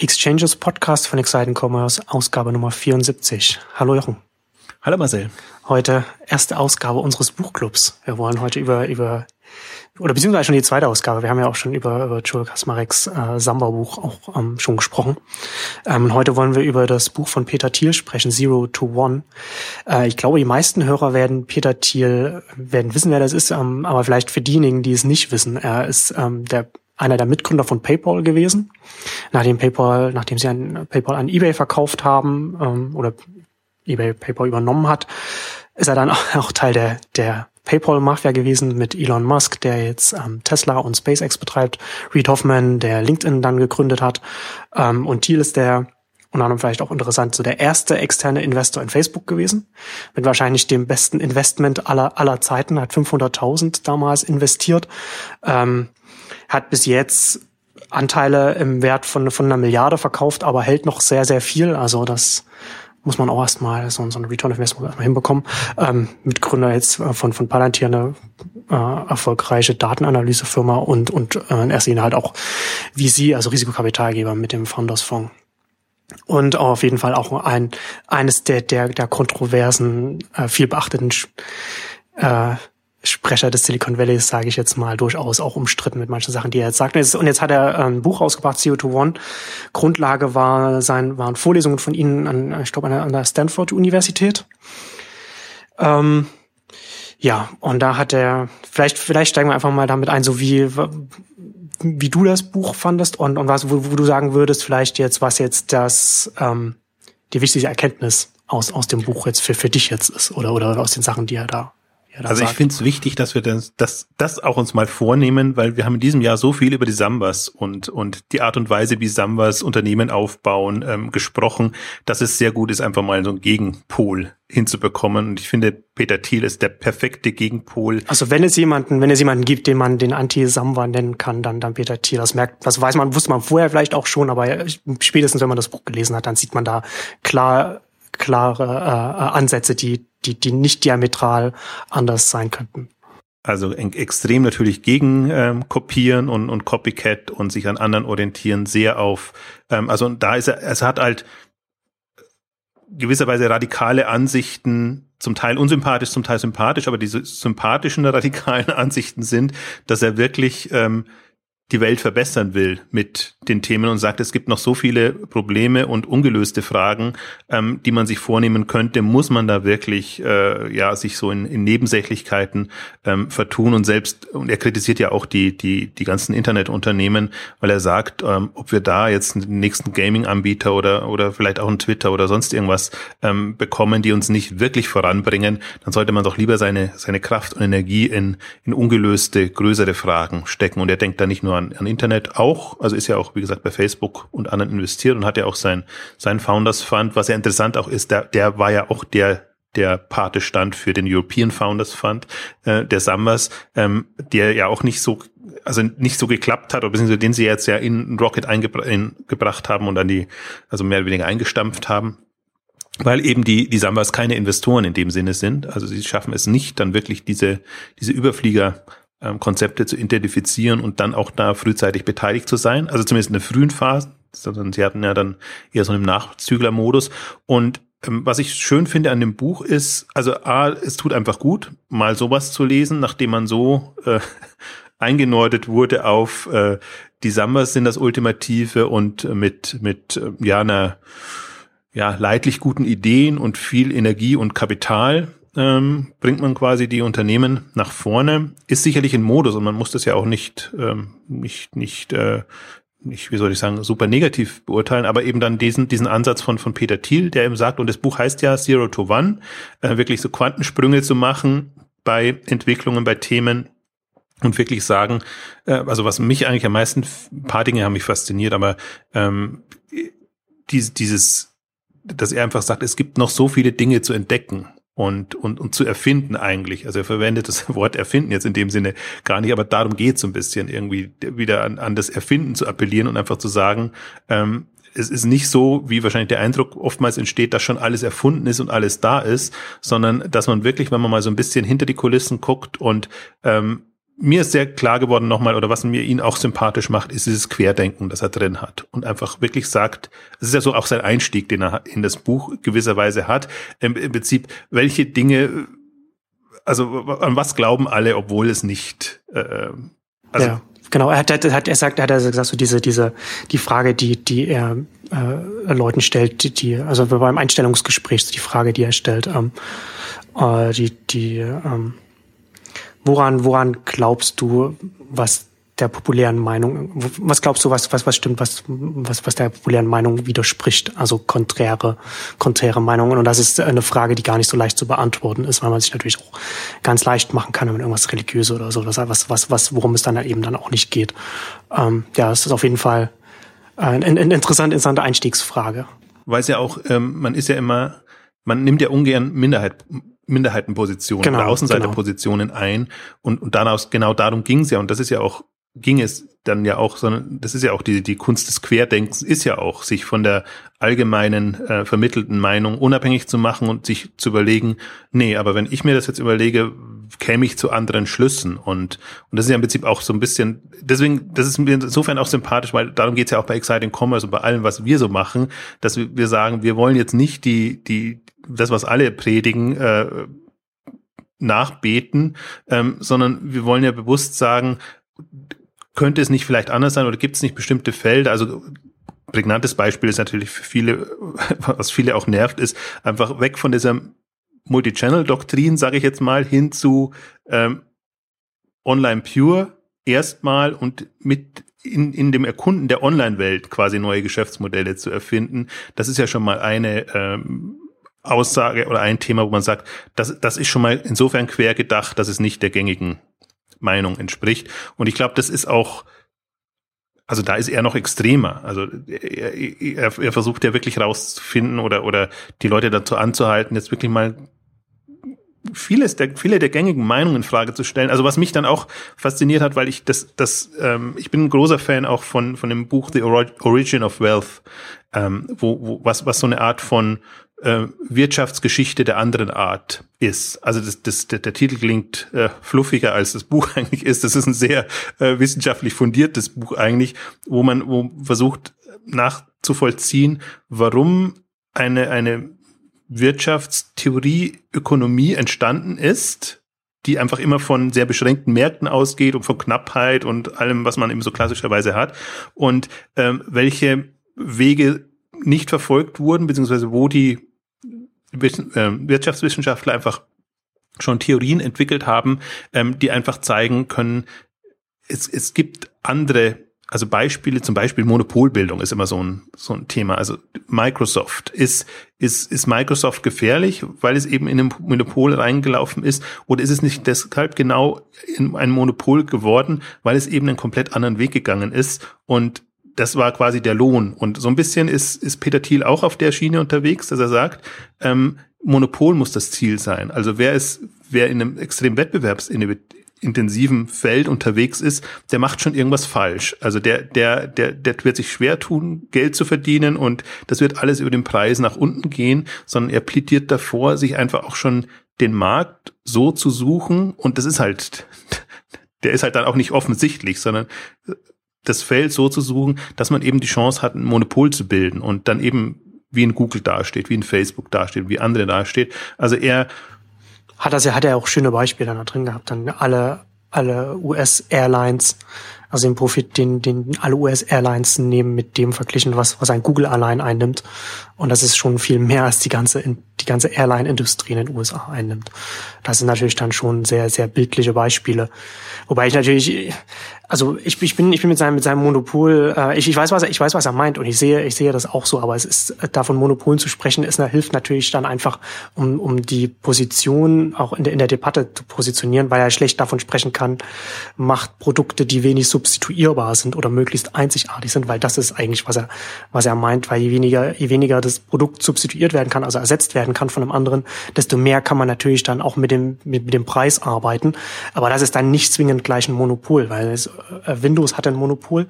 Exchanges Podcast von Exciting Commerce, Ausgabe Nummer 74. Hallo Jochen. Hallo Marcel. Heute erste Ausgabe unseres Buchclubs. Wir wollen heute über, über oder beziehungsweise schon die zweite Ausgabe. Wir haben ja auch schon über, über Joel Kasmareks äh, Samba-Buch auch ähm, schon gesprochen. Ähm, heute wollen wir über das Buch von Peter Thiel sprechen, Zero to One. Äh, ich glaube, die meisten Hörer werden Peter Thiel, werden wissen, wer das ist, ähm, aber vielleicht für diejenigen, die es nicht wissen, er ist ähm, der einer der Mitgründer von PayPal gewesen. Nachdem PayPal, nachdem sie an PayPal an eBay verkauft haben ähm, oder eBay PayPal übernommen hat, ist er dann auch Teil der der PayPal-Mafia gewesen mit Elon Musk, der jetzt ähm, Tesla und SpaceX betreibt, Reed Hoffman, der LinkedIn dann gegründet hat, ähm, und Thiel ist der unter anderem vielleicht auch interessant, so der erste externe Investor in Facebook gewesen, mit wahrscheinlich dem besten Investment aller aller Zeiten, hat 500.000 damals investiert. Ähm, hat bis jetzt Anteile im Wert von, von einer Milliarde verkauft, aber hält noch sehr, sehr viel. Also das muss man auch erstmal so, so ein Return of Investment erstmal hinbekommen. Ähm, Mitgründer jetzt äh, von, von Palantir eine äh, erfolgreiche Datenanalysefirma und, und äh, erster Linie halt auch VC, also Risikokapitalgeber mit dem Founders Fonds. Und auf jeden Fall auch ein, eines der, der, der kontroversen, äh, viel beachteten äh, Sprecher des Silicon Valleys, sage ich jetzt mal, durchaus auch umstritten mit manchen Sachen, die er jetzt sagt. Und jetzt hat er ein Buch rausgebracht, CO2 One. Grundlage war sein, waren Vorlesungen von Ihnen an, ich glaube, an der Stanford-Universität. Ähm, ja, und da hat er, vielleicht, vielleicht steigen wir einfach mal damit ein, so wie, wie du das Buch fandest und, und was, wo, wo du sagen würdest, vielleicht jetzt, was jetzt das, ähm, die wichtigste Erkenntnis aus, aus dem Buch jetzt für, für dich jetzt ist oder, oder aus den Sachen, die er da also ich finde es wichtig, dass wir das, das, das auch uns mal vornehmen, weil wir haben in diesem Jahr so viel über die Sambas und, und die Art und Weise, wie Sambas Unternehmen aufbauen, ähm, gesprochen, dass es sehr gut ist, einfach mal so einen Gegenpol hinzubekommen. Und ich finde, Peter Thiel ist der perfekte Gegenpol. Also wenn es jemanden, wenn es jemanden gibt, den man den Anti-Samba nennen kann, dann, dann Peter Thiel. Das merkt, das weiß man, wusste man vorher vielleicht auch schon, aber spätestens wenn man das Buch gelesen hat, dann sieht man da klar klare äh, Ansätze, die, die, die nicht diametral anders sein könnten. Also extrem natürlich gegen ähm, kopieren und, und Copycat und sich an anderen orientieren, sehr auf, ähm, also da ist er, es hat halt gewisserweise radikale Ansichten, zum Teil unsympathisch, zum Teil sympathisch, aber diese sympathischen radikalen Ansichten sind, dass er wirklich ähm, die Welt verbessern will mit den Themen und sagt, es gibt noch so viele Probleme und ungelöste Fragen, ähm, die man sich vornehmen könnte, muss man da wirklich äh, ja sich so in, in Nebensächlichkeiten ähm, vertun. Und selbst und er kritisiert ja auch die die die ganzen Internetunternehmen, weil er sagt, ähm, ob wir da jetzt einen nächsten Gaming-Anbieter oder oder vielleicht auch einen Twitter oder sonst irgendwas ähm, bekommen, die uns nicht wirklich voranbringen, dann sollte man doch lieber seine seine Kraft und Energie in in ungelöste größere Fragen stecken. Und er denkt da nicht nur an, an Internet auch, also ist ja auch, wie gesagt, bei Facebook und anderen investiert und hat ja auch sein, sein Founders Fund, was ja interessant auch ist, der, der war ja auch der, der Pate stand für den European Founders Fund, äh, der Sambas, ähm, der ja auch nicht so, also nicht so geklappt hat, oder beziehungsweise den sie jetzt ja in Rocket eingebracht haben und dann die, also mehr oder weniger eingestampft haben weil eben die, die Sambas keine Investoren in dem Sinne sind. Also sie schaffen es nicht, dann wirklich diese, diese Überflieger ähm, Konzepte zu identifizieren und dann auch da frühzeitig beteiligt zu sein. Also zumindest in der frühen Phase. Sie hatten ja dann eher so einen Nachzüglermodus. Und ähm, was ich schön finde an dem Buch ist, also A, es tut einfach gut, mal sowas zu lesen, nachdem man so äh, eingenordet wurde auf äh, die Sambas sind das Ultimative und mit, mit äh, ja, einer ja, leidlich guten Ideen und viel Energie und Kapital ähm, bringt man quasi die Unternehmen nach vorne. Ist sicherlich ein Modus und man muss das ja auch nicht, ähm, nicht, nicht, äh, nicht, wie soll ich sagen, super negativ beurteilen, aber eben dann diesen, diesen Ansatz von, von Peter Thiel, der eben sagt, und das Buch heißt ja Zero to One, äh, wirklich so Quantensprünge zu machen bei Entwicklungen, bei Themen, und wirklich sagen, äh, also was mich eigentlich am meisten, ein paar Dinge haben mich fasziniert, aber ähm, dieses, dieses, dass er einfach sagt, es gibt noch so viele Dinge zu entdecken und, und, und zu erfinden eigentlich. Also er verwendet das Wort erfinden jetzt in dem Sinne gar nicht, aber darum geht es so ein bisschen, irgendwie wieder an, an das Erfinden zu appellieren und einfach zu sagen, ähm, es ist nicht so, wie wahrscheinlich der Eindruck oftmals entsteht, dass schon alles erfunden ist und alles da ist, sondern dass man wirklich, wenn man mal so ein bisschen hinter die Kulissen guckt und ähm, mir ist sehr klar geworden nochmal, oder was mir ihn auch sympathisch macht, ist dieses Querdenken, das er drin hat. Und einfach wirklich sagt, es ist ja so auch sein Einstieg, den er in das Buch gewisserweise hat. Im, im Prinzip, welche Dinge, also an was glauben alle, obwohl es nicht, äh, also ja. Genau, er hat, hat er sagt, er hat gesagt, so diese, diese, die Frage, die, die er äh, Leuten stellt, die, die, also beim Einstellungsgespräch, die Frage, die er stellt, ähm, äh, die, die, ähm, woran, woran glaubst du, was der populären Meinung, was glaubst du, was, was, was stimmt, was, was, was der populären Meinung widerspricht? Also konträre, konträre Meinungen. Und das ist eine Frage, die gar nicht so leicht zu beantworten ist, weil man sich natürlich auch ganz leicht machen kann, wenn man irgendwas religiös oder so, was, was, was, worum es dann halt eben dann auch nicht geht. Ähm, ja, es ist auf jeden Fall eine, eine interessante, interessante Einstiegsfrage. Weil es ja auch, ähm, man ist ja immer, man nimmt ja ungern Minderheit, Minderheitenpositionen genau, oder Außenseiterpositionen genau. ein. Und, und daraus, genau darum ging es ja. Und das ist ja auch ging es dann ja auch, sondern das ist ja auch die, die Kunst des Querdenkens, ist ja auch, sich von der allgemeinen äh, vermittelten Meinung unabhängig zu machen und sich zu überlegen, nee, aber wenn ich mir das jetzt überlege, käme ich zu anderen Schlüssen. Und, und das ist ja im Prinzip auch so ein bisschen, deswegen, das ist mir insofern auch sympathisch, weil darum geht's ja auch bei Exciting Commerce und bei allem, was wir so machen, dass wir, wir sagen, wir wollen jetzt nicht die, die, das, was alle predigen, äh, nachbeten, ähm, sondern wir wollen ja bewusst sagen, könnte es nicht vielleicht anders sein oder gibt es nicht bestimmte Felder? Also prägnantes Beispiel ist natürlich für viele, was viele auch nervt, ist einfach weg von dieser Multi-Channel-Doktrin, sage ich jetzt mal, hin zu ähm, Online Pure erstmal und mit in, in dem Erkunden der Online-Welt quasi neue Geschäftsmodelle zu erfinden. Das ist ja schon mal eine ähm, Aussage oder ein Thema, wo man sagt, das, das ist schon mal insofern quer gedacht, dass es nicht der gängigen Meinung entspricht. Und ich glaube, das ist auch, also da ist er noch extremer. Also er, er, er versucht ja wirklich rauszufinden oder, oder die Leute dazu anzuhalten, jetzt wirklich mal vieles der, viele der gängigen Meinungen in Frage zu stellen. Also was mich dann auch fasziniert hat, weil ich das, das, ähm, ich bin ein großer Fan auch von, von dem Buch The Origin of Wealth, ähm, wo, wo was, was so eine Art von äh, Wirtschaftsgeschichte der anderen Art ist. Also das, das, der, der Titel klingt äh, fluffiger, als das Buch eigentlich ist. Das ist ein sehr äh, wissenschaftlich fundiertes Buch eigentlich, wo man wo versucht nachzuvollziehen, warum eine, eine Wirtschaftstheorie, Ökonomie entstanden ist, die einfach immer von sehr beschränkten Märkten ausgeht und von Knappheit und allem, was man eben so klassischerweise hat und ähm, welche Wege nicht verfolgt wurden, beziehungsweise wo die Wirtschaftswissenschaftler einfach schon Theorien entwickelt haben, ähm, die einfach zeigen können, es, es gibt andere, also Beispiele, zum Beispiel Monopolbildung ist immer so ein, so ein Thema. Also Microsoft, ist, ist, ist Microsoft gefährlich, weil es eben in ein Monopol reingelaufen ist? Oder ist es nicht deshalb genau in ein Monopol geworden, weil es eben einen komplett anderen Weg gegangen ist und das war quasi der Lohn. Und so ein bisschen ist, ist Peter Thiel auch auf der Schiene unterwegs, dass er sagt, ähm, Monopol muss das Ziel sein. Also wer ist, wer in einem extrem wettbewerbsintensiven Feld unterwegs ist, der macht schon irgendwas falsch. Also der, der, der, der wird sich schwer tun, Geld zu verdienen und das wird alles über den Preis nach unten gehen, sondern er plädiert davor, sich einfach auch schon den Markt so zu suchen und das ist halt, der ist halt dann auch nicht offensichtlich, sondern das Feld so zu suchen, dass man eben die Chance hat, ein Monopol zu bilden und dann eben wie in Google dasteht, wie in Facebook dasteht, wie andere dasteht. Also er hat das ja, hat er auch schöne Beispiele da drin gehabt. Dann alle, alle US-Airlines, also den Profit, den, den alle US-Airlines nehmen mit dem verglichen, was, was ein Google allein einnimmt. Und das ist schon viel mehr als die ganze, die ganze Airline-Industrie in den USA einnimmt. Das sind natürlich dann schon sehr, sehr bildliche Beispiele. Wobei ich natürlich, also ich, ich bin ich bin mit seinem mit seinem Monopol äh, ich, ich weiß was er, ich weiß was er meint und ich sehe ich sehe das auch so aber es ist davon Monopolen zu sprechen ist hilft natürlich dann einfach um um die Position auch in der in der Debatte zu positionieren weil er schlecht davon sprechen kann macht Produkte die wenig substituierbar sind oder möglichst einzigartig sind weil das ist eigentlich was er was er meint weil je weniger je weniger das Produkt substituiert werden kann also ersetzt werden kann von einem anderen, desto mehr kann man natürlich dann auch mit dem, mit, mit dem Preis arbeiten. Aber das ist dann nicht zwingend gleich ein Monopol, weil es, äh, Windows hat ein Monopol.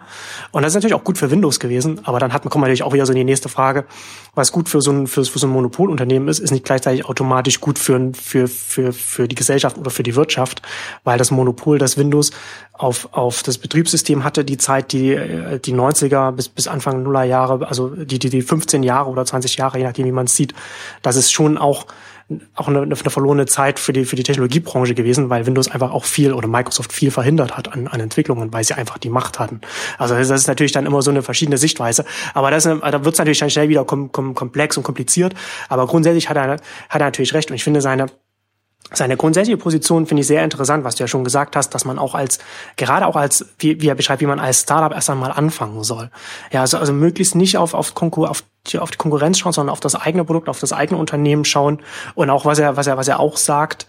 Und das ist natürlich auch gut für Windows gewesen. Aber dann hat man, kommt natürlich auch wieder so in die nächste Frage, was gut für so ein, für, für so ein Monopolunternehmen ist, ist nicht gleichzeitig automatisch gut für, für, für, für die Gesellschaft oder für die Wirtschaft, weil das Monopol, das Windows auf, auf das Betriebssystem hatte, die Zeit, die, äh, die 90er bis, bis Anfang Nuller Jahre, also die, die, die 15 Jahre oder 20 Jahre, je nachdem, wie man es sieht, das ist schon auch auch eine, eine verlorene Zeit für die, für die Technologiebranche gewesen, weil Windows einfach auch viel oder Microsoft viel verhindert hat an, an Entwicklungen, weil sie einfach die Macht hatten. Also das ist natürlich dann immer so eine verschiedene Sichtweise. Aber das, da wird es natürlich dann schnell wieder kom, kom, komplex und kompliziert. Aber grundsätzlich hat er, hat er natürlich recht. Und ich finde seine, seine grundsätzliche Position finde ich sehr interessant, was du ja schon gesagt hast, dass man auch als, gerade auch als, wie, wie er beschreibt, wie man als Startup erst einmal anfangen soll. Ja, also, also möglichst nicht auf, auf, Konkur auf, die, auf die Konkurrenz schauen, sondern auf das eigene Produkt, auf das eigene Unternehmen schauen und auch was er, was er, was er auch sagt,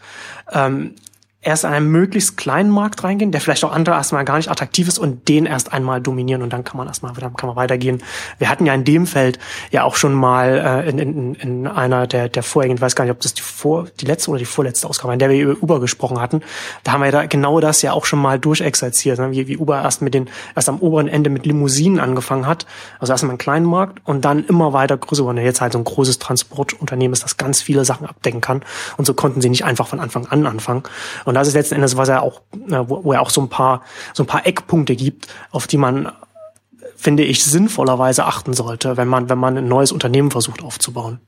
ähm, erst in einen möglichst kleinen Markt reingehen, der vielleicht auch andere erstmal gar nicht attraktiv ist und den erst einmal dominieren und dann kann man erstmal dann kann man weitergehen. Wir hatten ja in dem Feld ja auch schon mal äh, in, in, in einer der der vorherigen, ich weiß gar nicht, ob das die vor die letzte oder die vorletzte Ausgabe, in der wir über Uber gesprochen hatten, da haben wir da genau das ja auch schon mal durchexerziert, ne? wie, wie Uber erst mit den erst am oberen Ende mit Limousinen angefangen hat, also erstmal einen kleinen Markt und dann immer weiter größer wurde. Jetzt halt so ein großes Transportunternehmen ist, das ganz viele Sachen abdecken kann und so konnten sie nicht einfach von Anfang an anfangen. Und das ist letzten Endes, was er auch, äh, wo er auch so ein paar, so ein paar Eckpunkte gibt, auf die man, finde ich, sinnvollerweise achten sollte, wenn man, wenn man ein neues Unternehmen versucht aufzubauen.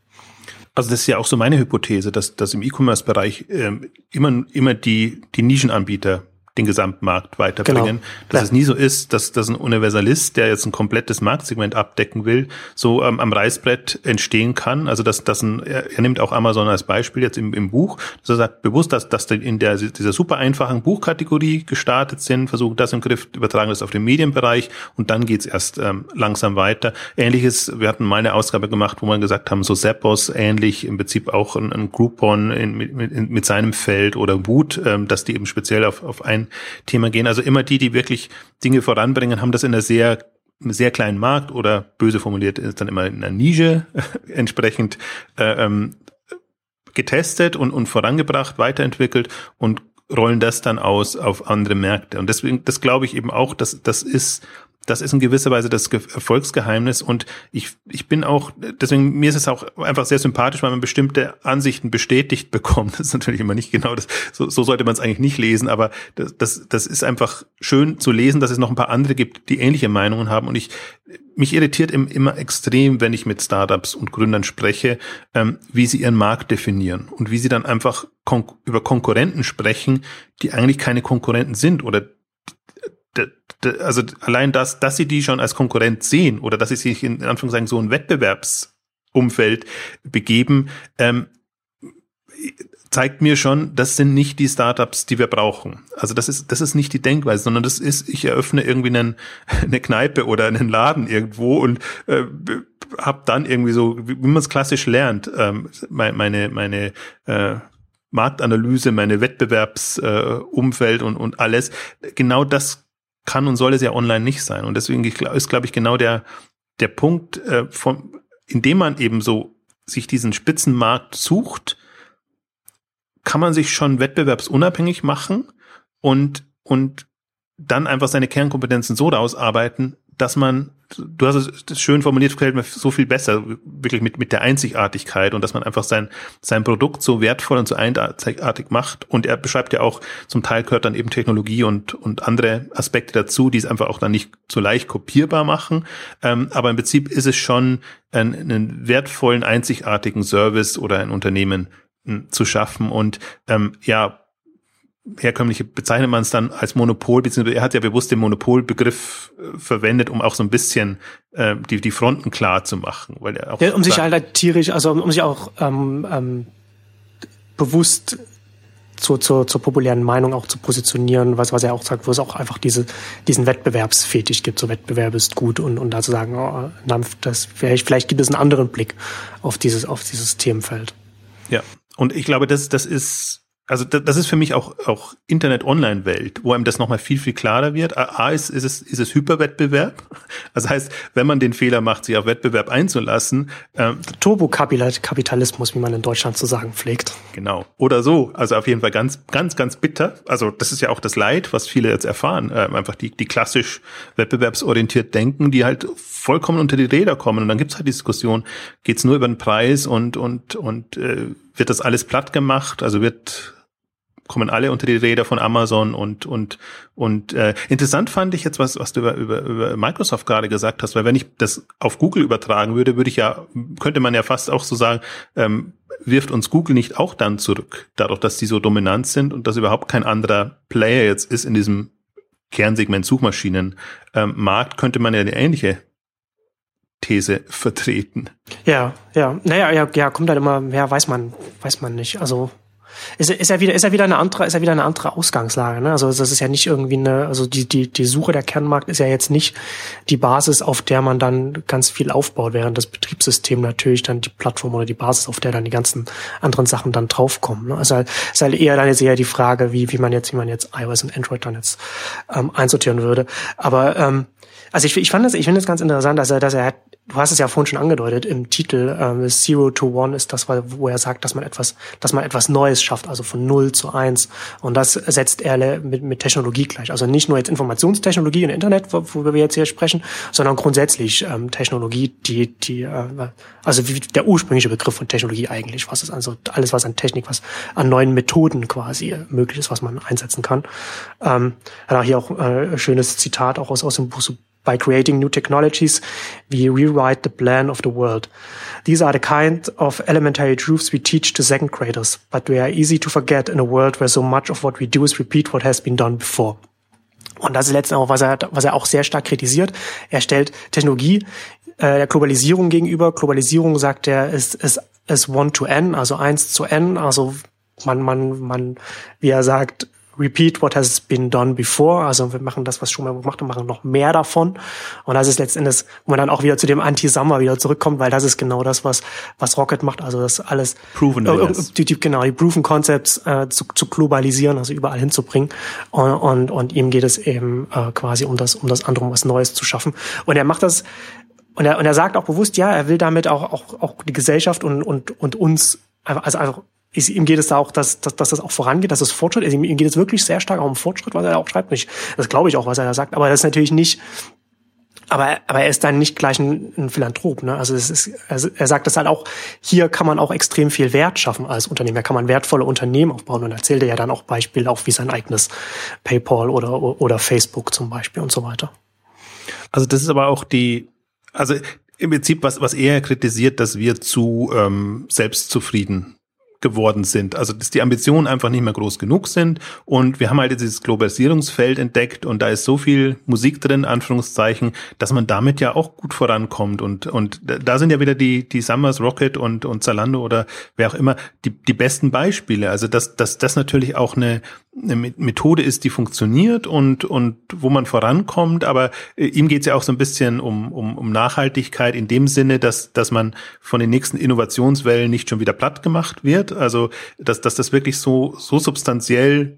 Also das ist ja auch so meine Hypothese, dass, dass im E-Commerce-Bereich ähm, immer, immer die, die Nischenanbieter den Gesamtmarkt weiterbringen. Genau. Dass ja. es nie so ist, dass, dass ein Universalist, der jetzt ein komplettes Marktsegment abdecken will, so ähm, am Reißbrett entstehen kann. Also dass, dass ein, er, nimmt auch Amazon als Beispiel jetzt im, im Buch, dass er sagt bewusst, dass, dass in der, dieser super einfachen Buchkategorie gestartet sind, versuchen das im Griff, übertragen das auf den Medienbereich und dann geht's erst ähm, langsam weiter. Ähnliches, wir hatten mal eine Ausgabe gemacht, wo man gesagt haben, so Zappos ähnlich, im Prinzip auch ein, ein Groupon in, mit, mit, mit seinem Feld oder Wut, ähm, dass die eben speziell auf, auf ein Thema gehen. Also immer die, die wirklich Dinge voranbringen, haben das in einer sehr sehr kleinen Markt oder böse formuliert ist dann immer in einer Nische entsprechend äh, ähm, getestet und, und vorangebracht, weiterentwickelt und rollen das dann aus auf andere Märkte. Und deswegen, das glaube ich eben auch, dass das ist das ist in gewisser Weise das Erfolgsgeheimnis und ich, ich bin auch, deswegen, mir ist es auch einfach sehr sympathisch, weil man bestimmte Ansichten bestätigt bekommt. Das ist natürlich immer nicht genau das, so, so sollte man es eigentlich nicht lesen, aber das, das, das ist einfach schön zu lesen, dass es noch ein paar andere gibt, die ähnliche Meinungen haben und ich, mich irritiert immer extrem, wenn ich mit Startups und Gründern spreche, ähm, wie sie ihren Markt definieren und wie sie dann einfach über Konkurrenten sprechen, die eigentlich keine Konkurrenten sind oder also allein das, dass sie die schon als Konkurrent sehen oder dass sie sich in Anführungszeichen so ein Wettbewerbsumfeld begeben, ähm, zeigt mir schon, das sind nicht die Startups, die wir brauchen. Also das ist, das ist nicht die Denkweise, sondern das ist, ich eröffne irgendwie einen, eine Kneipe oder einen Laden irgendwo und äh, habe dann irgendwie so, wie man es klassisch lernt, ähm, meine, meine äh, Marktanalyse, meine Wettbewerbsumfeld äh, und, und alles. Genau das kann und soll es ja online nicht sein. Und deswegen ist, glaube ich, genau der, der Punkt, äh, von, in dem man eben so sich diesen Spitzenmarkt sucht, kann man sich schon wettbewerbsunabhängig machen und, und dann einfach seine Kernkompetenzen so ausarbeiten, dass man, du hast es schön formuliert, gefällt mir so viel besser, wirklich mit, mit der Einzigartigkeit und dass man einfach sein, sein Produkt so wertvoll und so einzigartig macht. Und er beschreibt ja auch, zum Teil gehört dann eben Technologie und, und andere Aspekte dazu, die es einfach auch dann nicht so leicht kopierbar machen. Ähm, aber im Prinzip ist es schon ein, einen wertvollen, einzigartigen Service oder ein Unternehmen hm, zu schaffen. Und ähm, ja, herkömmliche bezeichnet man es dann als Monopol, beziehungsweise er hat ja bewusst den Monopolbegriff äh, verwendet, um auch so ein bisschen äh, die, die Fronten klar zu machen. Weil er auch ja, um sich halt tierisch, also um sich auch ähm, ähm, bewusst zur, zur, zur populären Meinung auch zu positionieren, was, was er auch sagt, wo es auch einfach diese, diesen Wettbewerbsfetisch gibt, so Wettbewerb ist gut und, und da zu sagen, oh, das, vielleicht, vielleicht gibt es einen anderen Blick auf dieses, auf dieses Themenfeld. Ja, und ich glaube, das, das ist also das ist für mich auch, auch Internet-Online-Welt, wo einem das nochmal viel, viel klarer wird. A, ist, ist, es, ist es Hyperwettbewerb. Das heißt, wenn man den Fehler macht, sich auf Wettbewerb einzulassen. Ähm, Turbokapitalismus, wie man in Deutschland zu sagen pflegt. Genau. Oder so. Also auf jeden Fall ganz, ganz, ganz bitter. Also das ist ja auch das Leid, was viele jetzt erfahren. Ähm, einfach die, die klassisch wettbewerbsorientiert denken, die halt vollkommen unter die Räder kommen. Und dann gibt's halt Diskussion, geht's nur über den Preis und, und, und äh, wird das alles platt gemacht? Also wird kommen alle unter die Räder von Amazon und und und äh, interessant fand ich jetzt was was du über, über, über Microsoft gerade gesagt hast, weil wenn ich das auf Google übertragen würde, würde ich ja könnte man ja fast auch so sagen, ähm, wirft uns Google nicht auch dann zurück, dadurch, dass die so dominant sind und dass überhaupt kein anderer Player jetzt ist in diesem Kernsegment Suchmaschinen ähm, Markt, könnte man ja eine ähnliche These vertreten. Ja, ja, naja, ja, ja, kommt dann immer mehr, weiß man, weiß man nicht. Also ist, ist ja wieder, ist ja wieder eine andere, ist ja wieder eine andere Ausgangslage. Ne? Also das ist ja nicht irgendwie eine, also die die die Suche der Kernmarkt ist ja jetzt nicht die Basis, auf der man dann ganz viel aufbaut, während das Betriebssystem natürlich dann die Plattform oder die Basis, auf der dann die ganzen anderen Sachen dann draufkommen. Ne? Also ist halt eher dann jetzt eher die Frage, wie wie man jetzt wie man jetzt iOS und Android dann jetzt ähm, einsortieren würde. Aber ähm, also ich, ich fand das, ich finde das ganz interessant, dass er, dass er, du hast es ja vorhin schon angedeutet, im Titel ähm, Zero to One ist das, wo er sagt, dass man etwas, dass man etwas Neues schafft, also von null zu eins. Und das setzt er mit, mit Technologie gleich. Also nicht nur jetzt Informationstechnologie und Internet, worüber wir jetzt hier sprechen, sondern grundsätzlich ähm, Technologie, die, die, äh, also wie der ursprüngliche Begriff von Technologie eigentlich, was ist also alles, was an Technik, was an neuen Methoden quasi möglich ist, was man einsetzen kann. Ähm, hat auch hier auch äh, schönes Zitat auch aus, aus dem Buch By creating new technologies, we rewrite the plan of the world. These are the kind of elementary truths we teach to second graders, but they are easy to forget in a world where so much of what we do is repeat what has been done before. Und das ist letztendlich auch, was er, was er auch sehr stark kritisiert. Er stellt Technologie äh, der Globalisierung gegenüber. Globalisierung, sagt er, ist, ist, ist one to n, also eins zu n. Also man, man, man, wie er sagt, repeat what has been done before. Also wir machen das, was schon mal gemacht und machen noch mehr davon. Und das ist letztendlich, wo man dann auch wieder zu dem Anti-Summer wieder zurückkommt, weil das ist genau das, was, was Rocket macht. Also das alles, proven äh, die, die, genau, die proven Concepts äh, zu, zu globalisieren, also überall hinzubringen. Und, und, und ihm geht es eben äh, quasi um das, um das andere, um was Neues zu schaffen. Und er macht das, und er, und er sagt auch bewusst, ja, er will damit auch, auch, auch die Gesellschaft und, und, und uns also einfach ist, ihm geht es da auch, dass, dass, dass das auch vorangeht, dass es Fortschritt ist. Ihm, ihm geht es wirklich sehr stark auch um Fortschritt, was er auch schreibt. Nicht. Das glaube ich auch, was er da sagt. Aber das ist natürlich nicht, aber, aber er ist dann nicht gleich ein, ein Philanthrop. Ne? Also es ist, also er sagt das halt auch, hier kann man auch extrem viel Wert schaffen als Unternehmen. Da kann man wertvolle Unternehmen aufbauen und erzählt er ja dann auch Beispiele, auch wie sein eigenes PayPal oder, oder Facebook zum Beispiel und so weiter. Also das ist aber auch die, also im Prinzip, was, was er kritisiert, dass wir zu ähm, selbstzufrieden geworden sind. Also dass die Ambitionen einfach nicht mehr groß genug sind und wir haben halt dieses Globalisierungsfeld entdeckt und da ist so viel Musik drin, Anführungszeichen, dass man damit ja auch gut vorankommt und und da sind ja wieder die die Summers Rocket und und Zalando oder wer auch immer die die besten Beispiele. Also dass dass das natürlich auch eine eine Methode ist, die funktioniert und, und wo man vorankommt, aber äh, ihm geht es ja auch so ein bisschen um, um, um Nachhaltigkeit in dem Sinne, dass, dass man von den nächsten Innovationswellen nicht schon wieder platt gemacht wird. Also dass, dass das wirklich so, so substanziell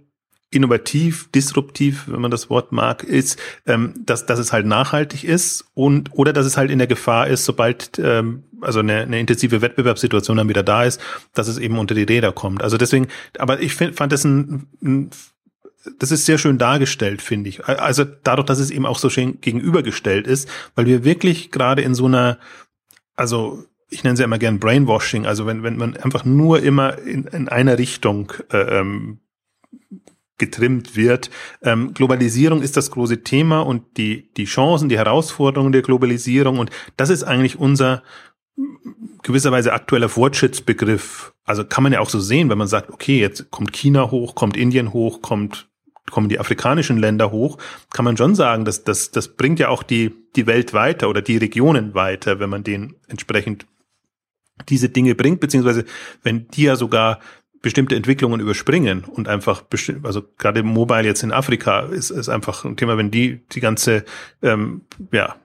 innovativ, disruptiv, wenn man das Wort mag, ist, ähm, dass, dass es halt nachhaltig ist und oder dass es halt in der Gefahr ist, sobald ähm, also eine, eine intensive Wettbewerbssituation dann wieder da ist, dass es eben unter die Räder kommt. Also deswegen, aber ich find, fand das ein, ein das ist sehr schön dargestellt, finde ich. Also dadurch, dass es eben auch so schön gegenübergestellt ist, weil wir wirklich gerade in so einer, also ich nenne sie immer gern Brainwashing, also wenn, wenn man einfach nur immer in, in einer Richtung äh, ähm, getrimmt wird. Ähm, Globalisierung ist das große Thema und die, die Chancen, die Herausforderungen der Globalisierung und das ist eigentlich unser gewisserweise aktueller Fortschrittsbegriff. Also kann man ja auch so sehen, wenn man sagt, okay, jetzt kommt China hoch, kommt Indien hoch, kommt kommen die afrikanischen Länder hoch, kann man schon sagen, dass das, das bringt ja auch die, die Welt weiter oder die Regionen weiter, wenn man denen entsprechend diese Dinge bringt, beziehungsweise wenn die ja sogar bestimmte Entwicklungen überspringen und einfach also gerade Mobile jetzt in Afrika ist, ist einfach ein Thema, wenn die die ganze ähm, ja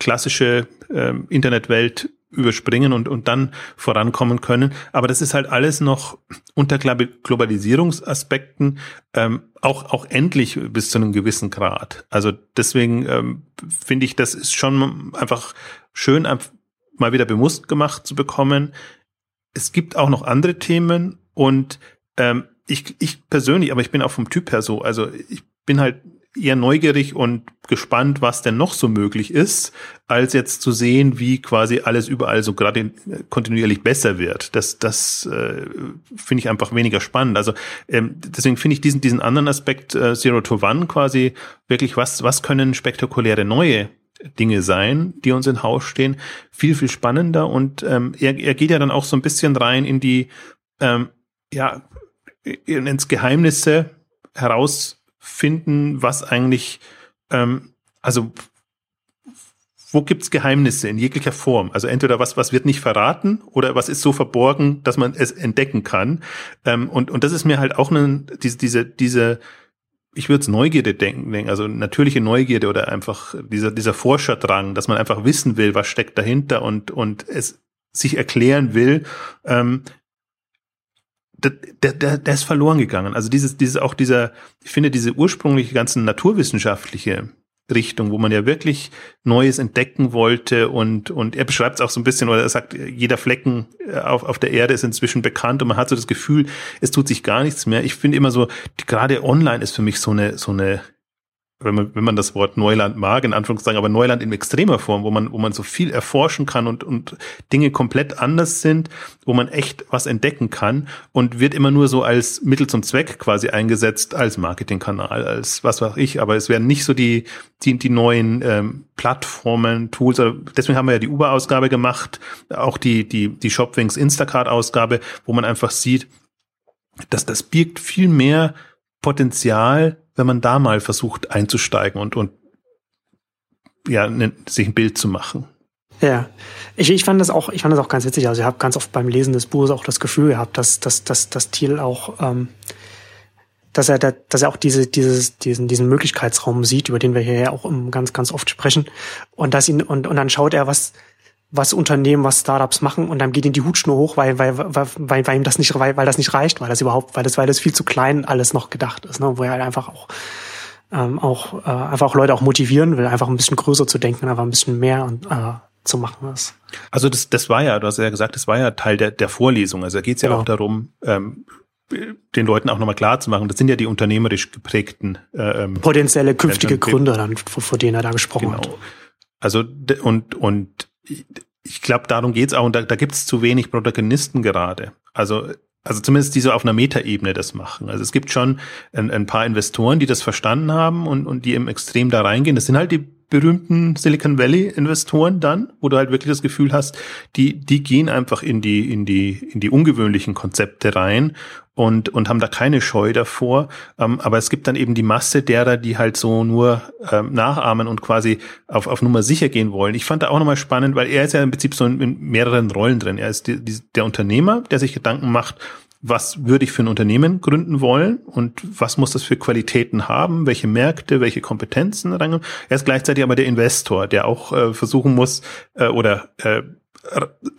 klassische ähm, Internetwelt überspringen und, und dann vorankommen können. Aber das ist halt alles noch unter Globalisierungsaspekten ähm, auch, auch endlich bis zu einem gewissen Grad. Also deswegen ähm, finde ich, das ist schon einfach schön, mal wieder bewusst gemacht zu bekommen. Es gibt auch noch andere Themen und ähm, ich, ich persönlich, aber ich bin auch vom Typ her so, also ich bin halt eher neugierig und gespannt, was denn noch so möglich ist, als jetzt zu sehen, wie quasi alles überall so gerade kontinuierlich besser wird. Das, das äh, finde ich einfach weniger spannend. Also ähm, deswegen finde ich diesen, diesen anderen Aspekt äh, Zero to One quasi wirklich, was, was können spektakuläre neue Dinge sein, die uns in Haus stehen, viel, viel spannender. Und ähm, er, er geht ja dann auch so ein bisschen rein in die, ähm, ja, ins Geheimnisse heraus finden, was eigentlich, ähm, also wo gibt's Geheimnisse in jeglicher Form? Also entweder was, was wird nicht verraten oder was ist so verborgen, dass man es entdecken kann. Ähm, und, und das ist mir halt auch eine, diese, diese, diese ich würde es Neugierde denken, also natürliche Neugierde oder einfach dieser, dieser Forscherdrang, dass man einfach wissen will, was steckt dahinter und, und es sich erklären will, ähm, der, der, der ist verloren gegangen. Also dieses, dieses auch dieser, ich finde diese ursprüngliche ganzen naturwissenschaftliche Richtung, wo man ja wirklich Neues entdecken wollte und, und er beschreibt es auch so ein bisschen, oder er sagt, jeder Flecken äh, auf, auf der Erde ist inzwischen bekannt und man hat so das Gefühl, es tut sich gar nichts mehr. Ich finde immer so, gerade online ist für mich so eine, so eine wenn man, wenn man das Wort Neuland mag, in Anführungszeichen, aber Neuland in extremer Form, wo man, wo man so viel erforschen kann und, und Dinge komplett anders sind, wo man echt was entdecken kann und wird immer nur so als Mittel zum Zweck quasi eingesetzt, als Marketingkanal, als was weiß ich, aber es werden nicht so die, die, die neuen ähm, Plattformen, Tools, deswegen haben wir ja die Uber-Ausgabe gemacht, auch die, die, die Shopwings Instacart-Ausgabe, wo man einfach sieht, dass das birgt viel mehr Potenzial wenn man da mal versucht einzusteigen und, und ja, ne, sich ein Bild zu machen. Ja, ich, ich fand das auch, ich fand das auch ganz witzig. Also ich habe ganz oft beim Lesen des Buches auch das Gefühl gehabt, dass, dass, dass, dass Thiel auch, ähm, dass er, dass er auch diese, dieses, diesen, diesen Möglichkeitsraum sieht, über den wir hier ja auch ganz, ganz oft sprechen. Und dass ihn, und, und dann schaut er, was, was Unternehmen, was Startups machen und dann geht ihm die Hutschnur hoch, weil, weil, weil, weil ihm das nicht, weil, weil das nicht reicht, weil das überhaupt, weil das, weil das viel zu klein alles noch gedacht ist, ne? wo er halt einfach auch, ähm, auch, äh, einfach auch Leute auch motivieren will, einfach ein bisschen größer zu denken, einfach ein bisschen mehr und, äh, zu machen ist. Also das, das war ja, du hast ja gesagt, das war ja Teil der, der Vorlesung. Also da geht es ja genau. auch darum, ähm, den Leuten auch nochmal klar zu machen, das sind ja die unternehmerisch geprägten äh, ähm, potenzielle künftige Gründer, dann, vor denen er da gesprochen genau. hat. Also und und ich glaube, darum geht's auch. Und da, da gibt es zu wenig Protagonisten gerade. Also, also zumindest die so auf einer Metaebene das machen. Also es gibt schon ein, ein paar Investoren, die das verstanden haben und, und die im Extrem da reingehen. Das sind halt die berühmten Silicon Valley Investoren dann, wo du halt wirklich das Gefühl hast, die, die gehen einfach in die, in die, in die ungewöhnlichen Konzepte rein und, und haben da keine Scheu davor. Ähm, aber es gibt dann eben die Masse derer, die halt so nur ähm, nachahmen und quasi auf, auf Nummer sicher gehen wollen. Ich fand da auch nochmal spannend, weil er ist ja im Prinzip so in, in mehreren Rollen drin. Er ist die, die, der Unternehmer, der sich Gedanken macht, was würde ich für ein Unternehmen gründen wollen und was muss das für Qualitäten haben, welche Märkte, welche Kompetenzen Er ist gleichzeitig aber der Investor, der auch äh, versuchen muss äh, oder äh,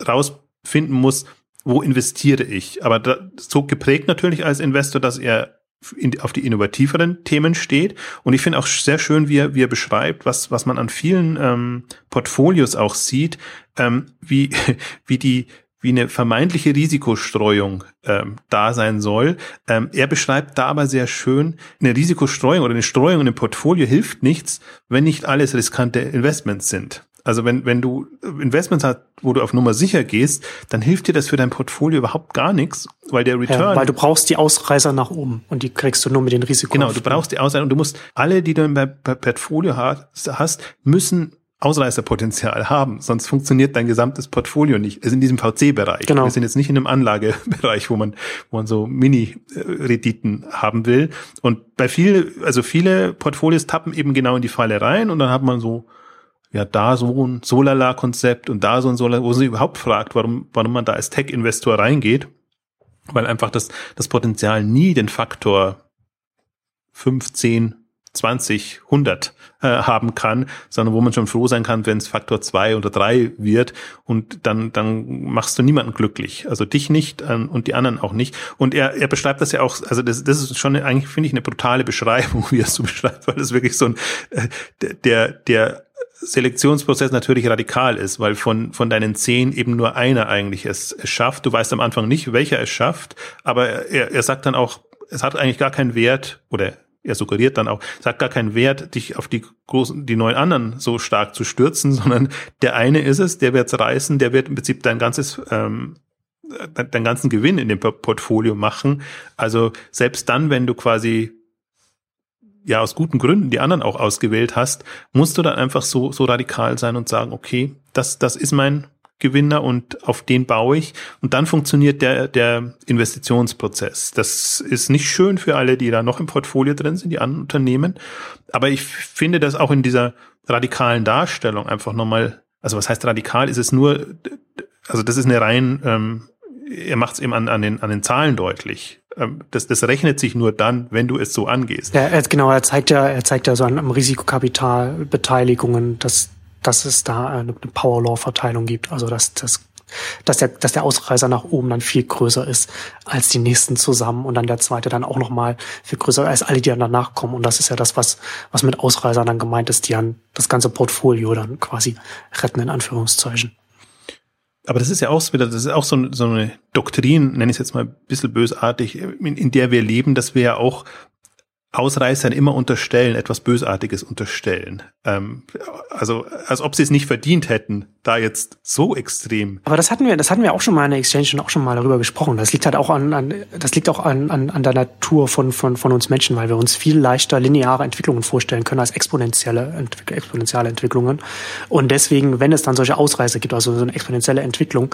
rausfinden muss, wo investiere ich. Aber da, so geprägt natürlich als Investor, dass er in, auf die innovativeren Themen steht. Und ich finde auch sehr schön, wie er, wie er beschreibt, was, was man an vielen ähm, Portfolios auch sieht, ähm, wie, wie die wie eine vermeintliche Risikostreuung ähm, da sein soll. Ähm, er beschreibt da aber sehr schön, eine Risikostreuung oder eine Streuung in einem Portfolio hilft nichts, wenn nicht alles riskante Investments sind. Also wenn, wenn du Investments hast, wo du auf Nummer sicher gehst, dann hilft dir das für dein Portfolio überhaupt gar nichts, weil der Return. Ja, weil du brauchst die Ausreißer nach oben und die kriegst du nur mit den Risiko. Genau, du brauchst die Ausreißer und du musst alle, die du im Portfolio hast, müssen Ausreißerpotenzial haben, sonst funktioniert dein gesamtes Portfolio nicht. Also in diesem VC-Bereich. Genau. Wir sind jetzt nicht in einem Anlagebereich, wo man, wo man so Mini-Renditen haben will. Und bei viel, also viele Portfolios tappen eben genau in die Falle rein und dann hat man so, ja, da so ein Solala-Konzept und da so ein Solala, wo sie überhaupt fragt, warum, warum man da als Tech-Investor reingeht. Weil einfach das, das Potenzial nie den Faktor 15 20, 100 äh, haben kann, sondern wo man schon froh sein kann, wenn es Faktor zwei oder drei wird und dann, dann machst du niemanden glücklich. Also dich nicht äh, und die anderen auch nicht. Und er, er beschreibt das ja auch, also das, das ist schon eigentlich, finde ich, eine brutale Beschreibung, wie er es so beschreibt, weil das wirklich so ein, äh, der, der Selektionsprozess natürlich radikal ist, weil von, von deinen zehn eben nur einer eigentlich es, es schafft. Du weißt am Anfang nicht, welcher es schafft, aber er, er sagt dann auch, es hat eigentlich gar keinen Wert oder er suggeriert dann auch, es hat gar keinen Wert, dich auf die großen, die neun anderen so stark zu stürzen, sondern der eine ist es, der wird's reißen, der wird im Prinzip dein ganzes, ähm, deinen ganzen Gewinn in dem Portfolio machen. Also selbst dann, wenn du quasi ja aus guten Gründen die anderen auch ausgewählt hast, musst du dann einfach so, so radikal sein und sagen, okay, das, das ist mein Gewinner und auf den baue ich. Und dann funktioniert der, der Investitionsprozess. Das ist nicht schön für alle, die da noch im Portfolio drin sind, die anderen Unternehmen. Aber ich finde das auch in dieser radikalen Darstellung einfach nochmal, also was heißt radikal, ist es nur, also das ist eine rein, ähm, er macht es eben an, an, den, an den Zahlen deutlich. Ähm, das, das rechnet sich nur dann, wenn du es so angehst. Ja, genau, er zeigt ja, er zeigt ja so an, am Risikokapital Beteiligungen, dass, dass es da eine, eine Power Law Verteilung gibt. Also dass, dass, dass der, dass der Ausreißer nach oben dann viel größer ist als die nächsten zusammen und dann der zweite dann auch nochmal viel größer als alle, die dann danach kommen. Und das ist ja das, was, was mit Ausreißern dann gemeint ist, die dann das ganze Portfolio dann quasi retten, in Anführungszeichen aber das ist ja auch wieder, das ist auch so, so eine Doktrin, nenne ich es jetzt mal ein bisschen bösartig, in, in der wir leben, dass wir ja auch Ausreißern immer unterstellen, etwas Bösartiges unterstellen. Ähm, also als ob sie es nicht verdient hätten, da jetzt so extrem. Aber das hatten wir, das hatten wir auch schon mal in der Exchange und auch schon mal darüber gesprochen. Das liegt halt auch an, an das liegt auch an, an, an der Natur von, von, von uns Menschen, weil wir uns viel leichter lineare Entwicklungen vorstellen können als exponentielle, Entwick exponentielle Entwicklungen. Und deswegen, wenn es dann solche Ausreißer gibt, also so eine exponentielle Entwicklung,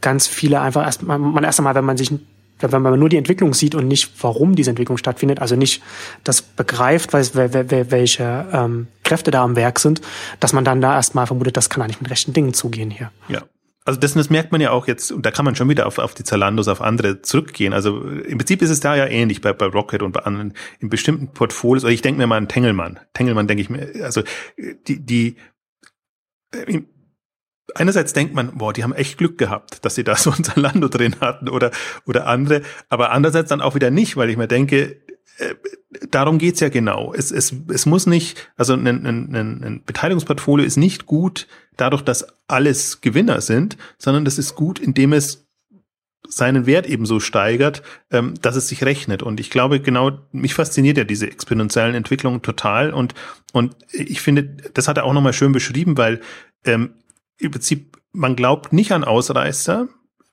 ganz viele einfach erst, man, man erst einmal, wenn man sich wenn man nur die Entwicklung sieht und nicht, warum diese Entwicklung stattfindet, also nicht das begreift, welche ähm, Kräfte da am Werk sind, dass man dann da erstmal vermutet, das kann eigentlich mit rechten Dingen zugehen hier. Ja. Also das, das merkt man ja auch jetzt, und da kann man schon wieder auf, auf die Zalandos, auf andere zurückgehen. Also im Prinzip ist es da ja ähnlich bei, bei Rocket und bei anderen, in bestimmten Portfolios, oder ich denke mir mal an Tengelmann. Tengelmann denke ich mir, also die, die einerseits denkt man, boah, die haben echt Glück gehabt, dass sie da so ein Zalando drin hatten oder, oder andere, aber andererseits dann auch wieder nicht, weil ich mir denke, äh, darum geht's ja genau. Es, es, es muss nicht, also ein, ein, ein, ein Beteiligungsportfolio ist nicht gut dadurch, dass alles Gewinner sind, sondern das ist gut, indem es seinen Wert eben so steigert, ähm, dass es sich rechnet. Und ich glaube, genau, mich fasziniert ja diese exponentiellen Entwicklungen total. Und, und ich finde, das hat er auch nochmal schön beschrieben, weil ähm, im Prinzip, man glaubt nicht an Ausreißer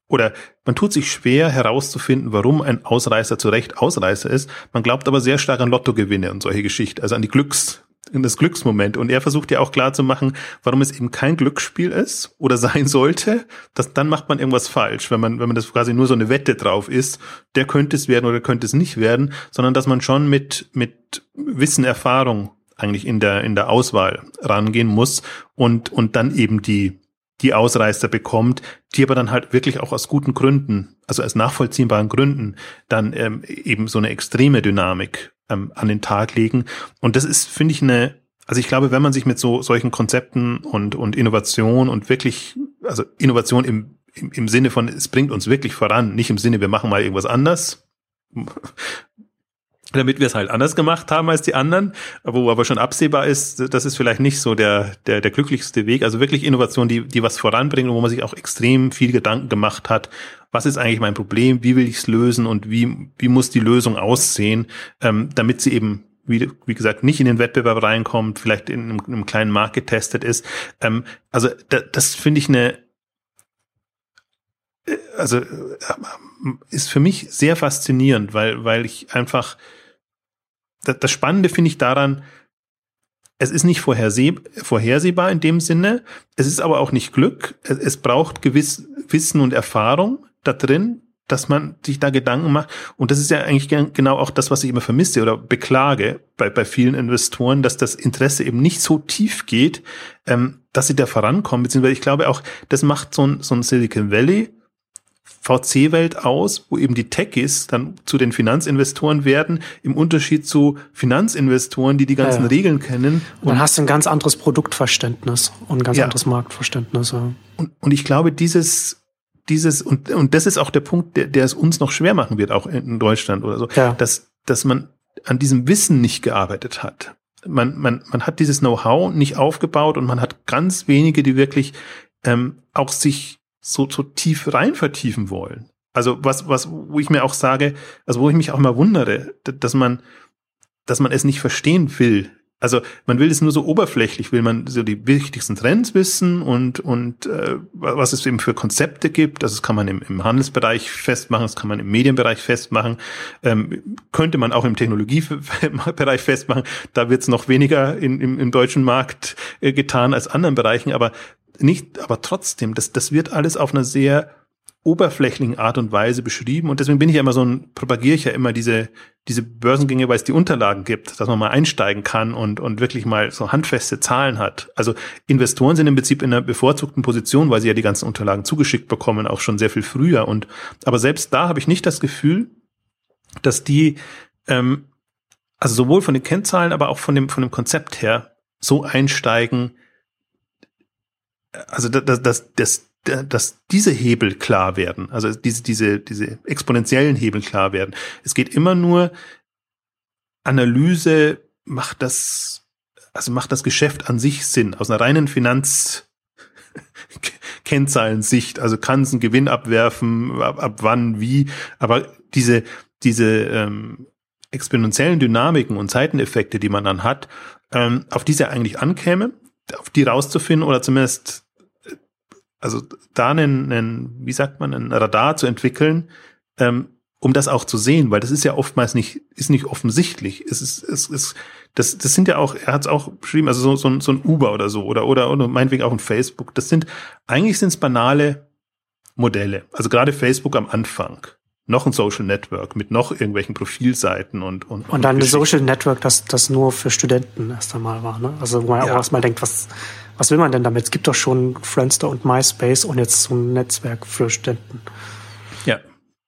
oder man tut sich schwer herauszufinden, warum ein Ausreißer zu Recht Ausreißer ist. Man glaubt aber sehr stark an Lottogewinne und solche Geschichten, also an die Glücks, in das Glücksmoment. Und er versucht ja auch klar zu machen, warum es eben kein Glücksspiel ist oder sein sollte. dass dann macht man irgendwas falsch, wenn man, wenn man das quasi nur so eine Wette drauf ist, der könnte es werden oder könnte es nicht werden, sondern dass man schon mit, mit Wissen, Erfahrung eigentlich in der, in der Auswahl rangehen muss und, und dann eben die, die Ausreißer bekommt, die aber dann halt wirklich auch aus guten Gründen, also aus nachvollziehbaren Gründen, dann ähm, eben so eine extreme Dynamik ähm, an den Tag legen. Und das ist, finde ich, eine, also ich glaube, wenn man sich mit so solchen Konzepten und, und Innovation und wirklich, also Innovation im, im, im Sinne von, es bringt uns wirklich voran, nicht im Sinne, wir machen mal irgendwas anders, damit wir es halt anders gemacht haben als die anderen, wo aber schon absehbar ist, das ist vielleicht nicht so der, der, der glücklichste Weg. Also wirklich Innovation, die, die was voranbringen, wo man sich auch extrem viel Gedanken gemacht hat. Was ist eigentlich mein Problem? Wie will ich es lösen? Und wie, wie muss die Lösung aussehen, ähm, damit sie eben wie, wie gesagt, nicht in den Wettbewerb reinkommt, vielleicht in einem, in einem kleinen Markt getestet ist. Ähm, also da, das finde ich eine, äh, also äh, ist für mich sehr faszinierend, weil, weil ich einfach das Spannende finde ich daran, es ist nicht vorherseh vorhersehbar in dem Sinne, es ist aber auch nicht Glück, es, es braucht gewiss Wissen und Erfahrung da drin, dass man sich da Gedanken macht. Und das ist ja eigentlich genau auch das, was ich immer vermisse oder beklage bei, bei vielen Investoren, dass das Interesse eben nicht so tief geht, ähm, dass sie da vorankommen. Beziehungsweise ich glaube auch, das macht so ein, so ein Silicon Valley VC-Welt aus, wo eben die Techies dann zu den Finanzinvestoren werden, im Unterschied zu Finanzinvestoren, die die ganzen ja, ja. Regeln kennen. Und dann hast du ein ganz anderes Produktverständnis und ein ganz ja. anderes Marktverständnis. Und, und ich glaube, dieses, dieses, und, und das ist auch der Punkt, der, der es uns noch schwer machen wird, auch in Deutschland oder so, ja. dass, dass man an diesem Wissen nicht gearbeitet hat. Man, man, man hat dieses Know-how nicht aufgebaut und man hat ganz wenige, die wirklich ähm, auch sich so, so tief rein vertiefen wollen. Also was, was, wo ich mir auch sage, also wo ich mich auch immer wundere, dass man, dass man es nicht verstehen will. Also man will es nur so oberflächlich, will man so die wichtigsten Trends wissen und, und äh, was es eben für Konzepte gibt. Also das kann man im, im Handelsbereich festmachen, das kann man im Medienbereich festmachen, ähm, könnte man auch im Technologiebereich festmachen. Da wird es noch weniger in, im, im deutschen Markt äh, getan als anderen Bereichen, aber nicht, aber trotzdem, das, das wird alles auf einer sehr oberflächlichen Art und Weise beschrieben und deswegen bin ich ja immer so ein, propagiere ich ja immer diese, diese Börsengänge, weil es die Unterlagen gibt, dass man mal einsteigen kann und, und wirklich mal so handfeste Zahlen hat. Also Investoren sind im Prinzip in einer bevorzugten Position, weil sie ja die ganzen Unterlagen zugeschickt bekommen, auch schon sehr viel früher und, aber selbst da habe ich nicht das Gefühl, dass die, ähm, also sowohl von den Kennzahlen, aber auch von dem, von dem Konzept her so einsteigen, also dass, dass, dass, dass diese Hebel klar werden, also diese, diese, diese exponentiellen Hebel klar werden. Es geht immer nur, Analyse macht das, also macht das Geschäft an sich Sinn, aus einer reinen Finanz, Kennzahlensicht, also kann es einen Gewinn abwerfen, ab, ab wann, wie, aber diese, diese ähm, exponentiellen Dynamiken und Seiteneffekte, die man dann hat, ähm, auf diese eigentlich ankäme, auf die rauszufinden oder zumindest also da einen, einen, wie sagt man, ein Radar zu entwickeln, ähm, um das auch zu sehen, weil das ist ja oftmals nicht, ist nicht offensichtlich. Es ist, es ist, das, das sind ja auch, er hat es auch beschrieben, also so, so, ein, so ein Uber oder so, oder, oder, oder meinetwegen auch ein Facebook. Das sind, eigentlich sind es banale Modelle. Also gerade Facebook am Anfang. Noch ein Social Network mit noch irgendwelchen Profilseiten und, und, und dann ein Social Network, das, das nur für Studenten erst einmal war, ne? Also, wo man ja. auch erstmal denkt, was, was will man denn damit? Es gibt doch schon Friendster und MySpace und jetzt so ein Netzwerk für Studenten. Ja.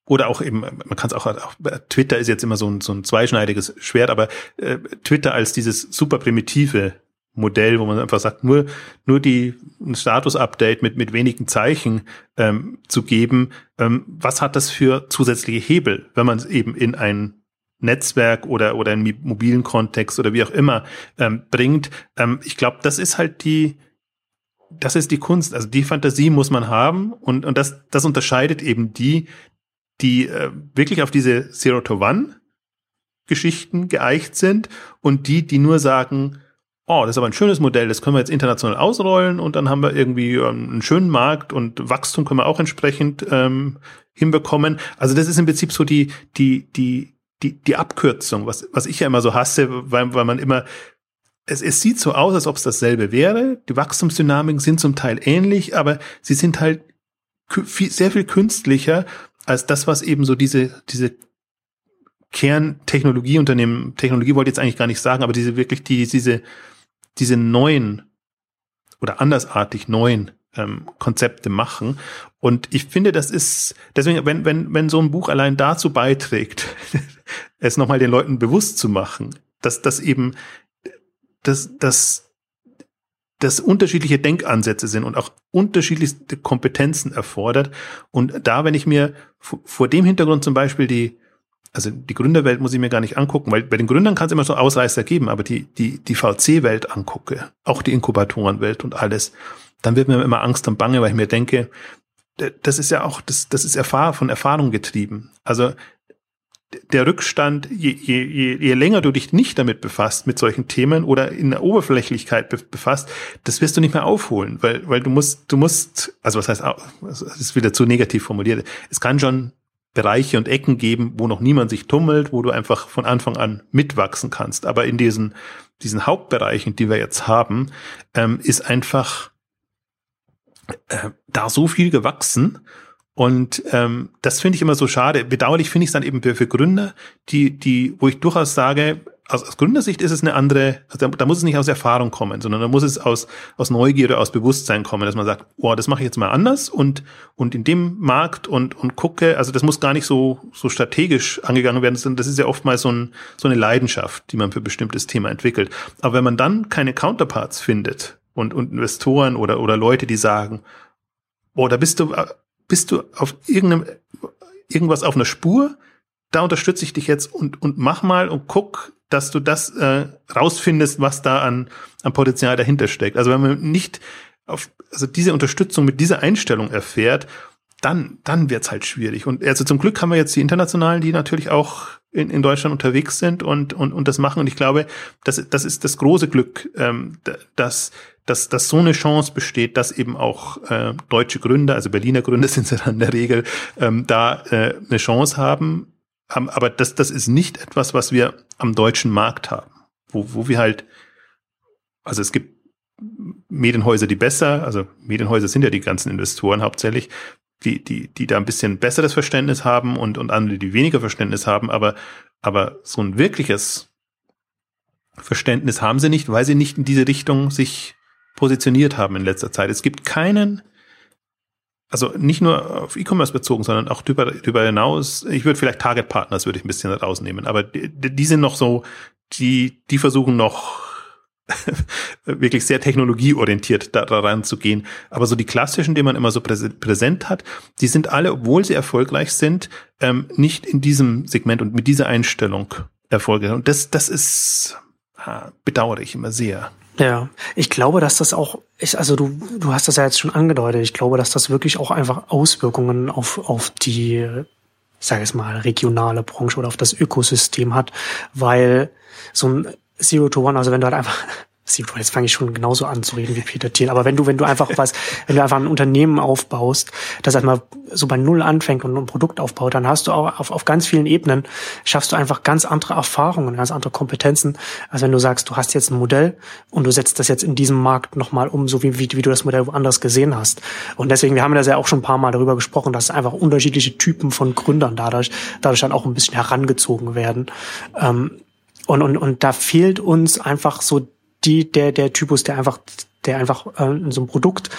Oder auch eben, man kann es auch, auch, Twitter ist jetzt immer so ein, so ein zweischneidiges Schwert, aber äh, Twitter als dieses super primitive Modell, wo man einfach sagt, nur, nur die ein Status-Update mit, mit wenigen Zeichen ähm, zu geben, ähm, was hat das für zusätzliche Hebel, wenn man es eben in ein Netzwerk oder, oder in mobilen Kontext oder wie auch immer ähm, bringt. Ähm, ich glaube, das ist halt die, das ist die Kunst. Also die Fantasie muss man haben und, und das, das unterscheidet eben die, die äh, wirklich auf diese Zero to One Geschichten geeicht sind und die, die nur sagen, oh, das ist aber ein schönes Modell, das können wir jetzt international ausrollen und dann haben wir irgendwie ähm, einen schönen Markt und Wachstum können wir auch entsprechend ähm, hinbekommen. Also das ist im Prinzip so die, die, die, die, die Abkürzung, was, was ich ja immer so hasse, weil, weil man immer, es, es sieht so aus, als ob es dasselbe wäre. Die Wachstumsdynamiken sind zum Teil ähnlich, aber sie sind halt viel, sehr viel künstlicher als das, was eben so diese, diese Kerntechnologieunternehmen, Technologie wollte ich jetzt eigentlich gar nicht sagen, aber diese wirklich die, diese, diese neuen oder andersartig neuen ähm, Konzepte machen. Und ich finde, das ist, deswegen, wenn, wenn, wenn so ein Buch allein dazu beiträgt, es nochmal den Leuten bewusst zu machen, dass das eben, dass, dass dass unterschiedliche Denkansätze sind und auch unterschiedlichste Kompetenzen erfordert. Und da, wenn ich mir vor dem Hintergrund zum Beispiel die, also die Gründerwelt muss ich mir gar nicht angucken, weil bei den Gründern kann es immer so Ausreißer geben, aber die, die, die VC-Welt angucke, auch die Inkubatorenwelt und alles, dann wird mir immer Angst und Bange, weil ich mir denke, das ist ja auch, das, das ist Erfahr von Erfahrung getrieben. Also der Rückstand, je, je, je, je länger du dich nicht damit befasst, mit solchen Themen oder in der Oberflächlichkeit befasst, das wirst du nicht mehr aufholen, weil, weil du musst, du musst, also was heißt, das ist wieder zu negativ formuliert, es kann schon Bereiche und Ecken geben, wo noch niemand sich tummelt, wo du einfach von Anfang an mitwachsen kannst. Aber in diesen, diesen Hauptbereichen, die wir jetzt haben, ähm, ist einfach äh, da so viel gewachsen. Und ähm, das finde ich immer so schade. Bedauerlich finde ich es dann eben für, für Gründer, die, die, wo ich durchaus sage, aus, aus Gründersicht ist es eine andere, also da, da, muss es nicht aus Erfahrung kommen, sondern da muss es aus, aus Neugierde, aus Bewusstsein kommen, dass man sagt, boah, das mache ich jetzt mal anders und, und in dem Markt und, und gucke, also das muss gar nicht so, so strategisch angegangen werden, sondern das ist ja oftmals so, ein, so eine Leidenschaft, die man für bestimmtes Thema entwickelt. Aber wenn man dann keine Counterparts findet und, und Investoren oder, oder Leute, die sagen, boah, da bist du, bist du auf irgendeinem, irgendwas auf einer Spur, da unterstütze ich dich jetzt und, und mach mal und guck, dass du das äh, rausfindest, was da an, an Potenzial dahinter steckt. Also wenn man nicht auf, also diese Unterstützung mit dieser Einstellung erfährt, dann, dann wird's halt schwierig. Und also zum Glück haben wir jetzt die Internationalen, die natürlich auch in, in Deutschland unterwegs sind und, und, und das machen. Und ich glaube, das, das ist das große Glück, ähm, dass, dass, dass so eine Chance besteht, dass eben auch äh, deutsche Gründer, also Berliner Gründer sind sie dann in der Regel, ähm, da äh, eine Chance haben, aber das, das ist nicht etwas, was wir am deutschen Markt haben, wo, wo wir halt, also es gibt Medienhäuser, die besser, also Medienhäuser sind ja die ganzen Investoren hauptsächlich, die, die, die da ein bisschen besseres Verständnis haben und, und andere, die weniger Verständnis haben, aber, aber so ein wirkliches Verständnis haben sie nicht, weil sie nicht in diese Richtung sich positioniert haben in letzter Zeit. Es gibt keinen also nicht nur auf E-Commerce bezogen, sondern auch darüber, darüber hinaus, ich würde vielleicht Target Partners würde ich ein bisschen rausnehmen, aber die, die sind noch so, die, die versuchen noch wirklich sehr technologieorientiert daran zu gehen. Aber so die klassischen, die man immer so präsent hat, die sind alle, obwohl sie erfolgreich sind, ähm, nicht in diesem Segment und mit dieser Einstellung erfolgreich. Und das, das ist bedauere ich immer sehr. Ja, ich glaube, dass das auch, ich, also du, du hast das ja jetzt schon angedeutet, ich glaube, dass das wirklich auch einfach Auswirkungen auf, auf die, ich sage es mal, regionale Branche oder auf das Ökosystem hat, weil so ein Zero to One, also wenn du halt einfach Jetzt fange ich schon genauso an zu reden wie Peter Thiel. Aber wenn du, wenn du einfach was, wenn du einfach ein Unternehmen aufbaust, das erstmal so bei Null anfängt und ein Produkt aufbaut, dann hast du auch auf, auf ganz vielen Ebenen, schaffst du einfach ganz andere Erfahrungen, ganz andere Kompetenzen, als wenn du sagst, du hast jetzt ein Modell und du setzt das jetzt in diesem Markt nochmal um, so wie, wie, wie du das Modell woanders gesehen hast. Und deswegen, wir haben das ja auch schon ein paar Mal darüber gesprochen, dass einfach unterschiedliche Typen von Gründern dadurch, dadurch dann auch ein bisschen herangezogen werden. Ähm, und, und, und da fehlt uns einfach so die, der, der Typus, der einfach, der einfach äh, so ein Produkt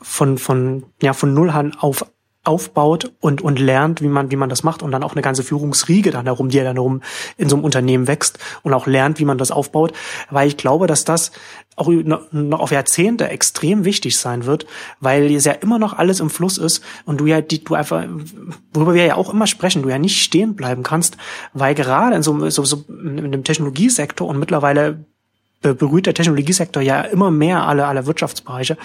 von, von, ja, von Null an auf aufbaut und, und lernt, wie man, wie man das macht und dann auch eine ganze Führungsriege dann herum, die ja dann herum in so einem Unternehmen wächst und auch lernt, wie man das aufbaut, weil ich glaube, dass das auch noch auf Jahrzehnte extrem wichtig sein wird, weil es ja immer noch alles im Fluss ist und du ja, die, du einfach, worüber wir ja auch immer sprechen, du ja nicht stehen bleiben kannst, weil gerade in so, so, so in einem Technologiesektor und mittlerweile berührt der Technologiesektor ja immer mehr alle, alle Wirtschaftsbereiche.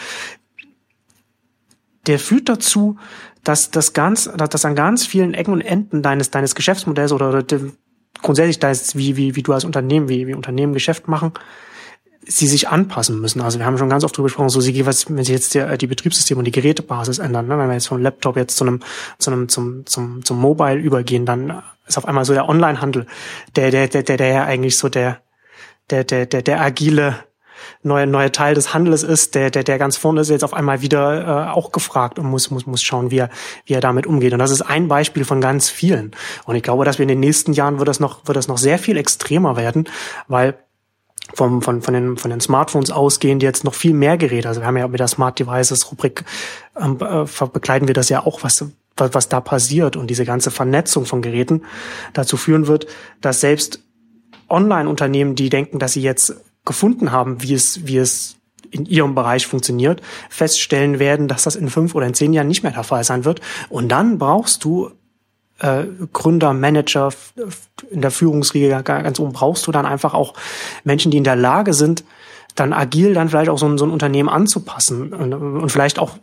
Der führt dazu, dass das ganz, dass an ganz vielen Ecken und Enden deines, deines Geschäftsmodells oder, oder grundsätzlich deines, wie, wie, wie du als Unternehmen, wie, wie Unternehmen Geschäft machen, sie sich anpassen müssen. Also wir haben schon ganz oft darüber gesprochen, so sie, was, wenn sich jetzt die, die Betriebssysteme und die Gerätebasis ändern, ne? wenn wir jetzt vom Laptop jetzt zu einem, zu einem, zum, zum, zum Mobile übergehen, dann ist auf einmal so der Onlinehandel, der, der, der, der, der ja eigentlich so der, der, der, der, der agile neue, neue Teil des Handels ist, der, der, der ganz vorne ist, jetzt auf einmal wieder äh, auch gefragt und muss, muss, muss schauen, wie er, wie er damit umgeht. Und das ist ein Beispiel von ganz vielen. Und ich glaube, dass wir in den nächsten Jahren wird das noch, wird das noch sehr viel extremer werden, weil vom, von, von, den, von den Smartphones ausgehend jetzt noch viel mehr Geräte. Also wir haben ja mit der Smart Devices Rubrik ähm, äh, begleiten wir das ja auch, was, was, was da passiert und diese ganze Vernetzung von Geräten dazu führen wird, dass selbst Online-Unternehmen, die denken, dass sie jetzt gefunden haben, wie es, wie es in ihrem Bereich funktioniert, feststellen werden, dass das in fünf oder in zehn Jahren nicht mehr der Fall sein wird. Und dann brauchst du äh, Gründer, Manager in der Führungsriege ganz oben, brauchst du dann einfach auch Menschen, die in der Lage sind, dann agil dann vielleicht auch so ein, so ein Unternehmen anzupassen und, und vielleicht auch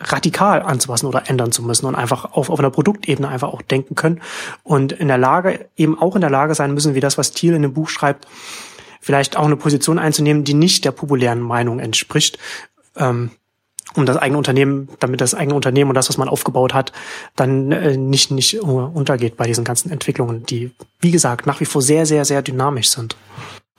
radikal anzupassen oder ändern zu müssen und einfach auf, auf einer Produktebene einfach auch denken können und in der Lage, eben auch in der Lage sein müssen, wie das, was Thiel in dem Buch schreibt, vielleicht auch eine Position einzunehmen, die nicht der populären Meinung entspricht, ähm, um das eigene Unternehmen, damit das eigene Unternehmen und das, was man aufgebaut hat, dann äh, nicht, nicht untergeht bei diesen ganzen Entwicklungen, die, wie gesagt, nach wie vor sehr, sehr, sehr dynamisch sind.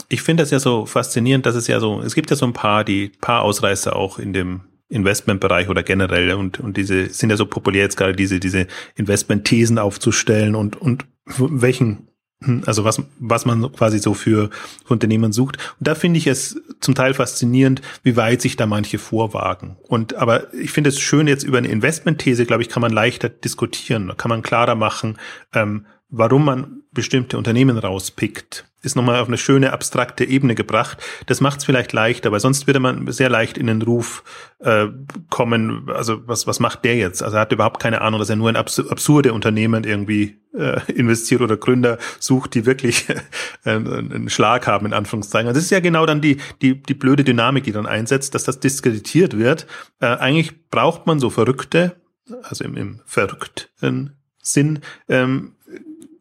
Ich finde das ja so faszinierend, dass es ja so, es gibt ja so ein paar, die paar Ausreißer auch in dem Investmentbereich oder generell und, und diese sind ja so populär jetzt gerade diese, diese Investmentthesen aufzustellen und, und welchen Hm, also was, was man quasi so für Unternehmen sucht. Und da finde ich es zum Teil faszinierend, wie weit sich da manche vorwagen. Und aber ich finde es schön, jetzt über eine Investmentthese, glaube ich, kann man leichter diskutieren. Kann man klarer machen, ähm, warum man bestimmte Unternehmen rauspickt, ist nochmal auf eine schöne abstrakte Ebene gebracht. Das macht es vielleicht leichter, weil sonst würde man sehr leicht in den Ruf äh, kommen, also was, was macht der jetzt? Also er hat überhaupt keine Ahnung, dass er nur in abs absurde Unternehmen irgendwie äh, investiert oder Gründer sucht, die wirklich äh, einen Schlag haben, in Anführungszeichen. Und das ist ja genau dann die, die, die blöde Dynamik, die dann einsetzt, dass das diskreditiert wird. Äh, eigentlich braucht man so Verrückte, also im, im verrückten Sinn, ähm,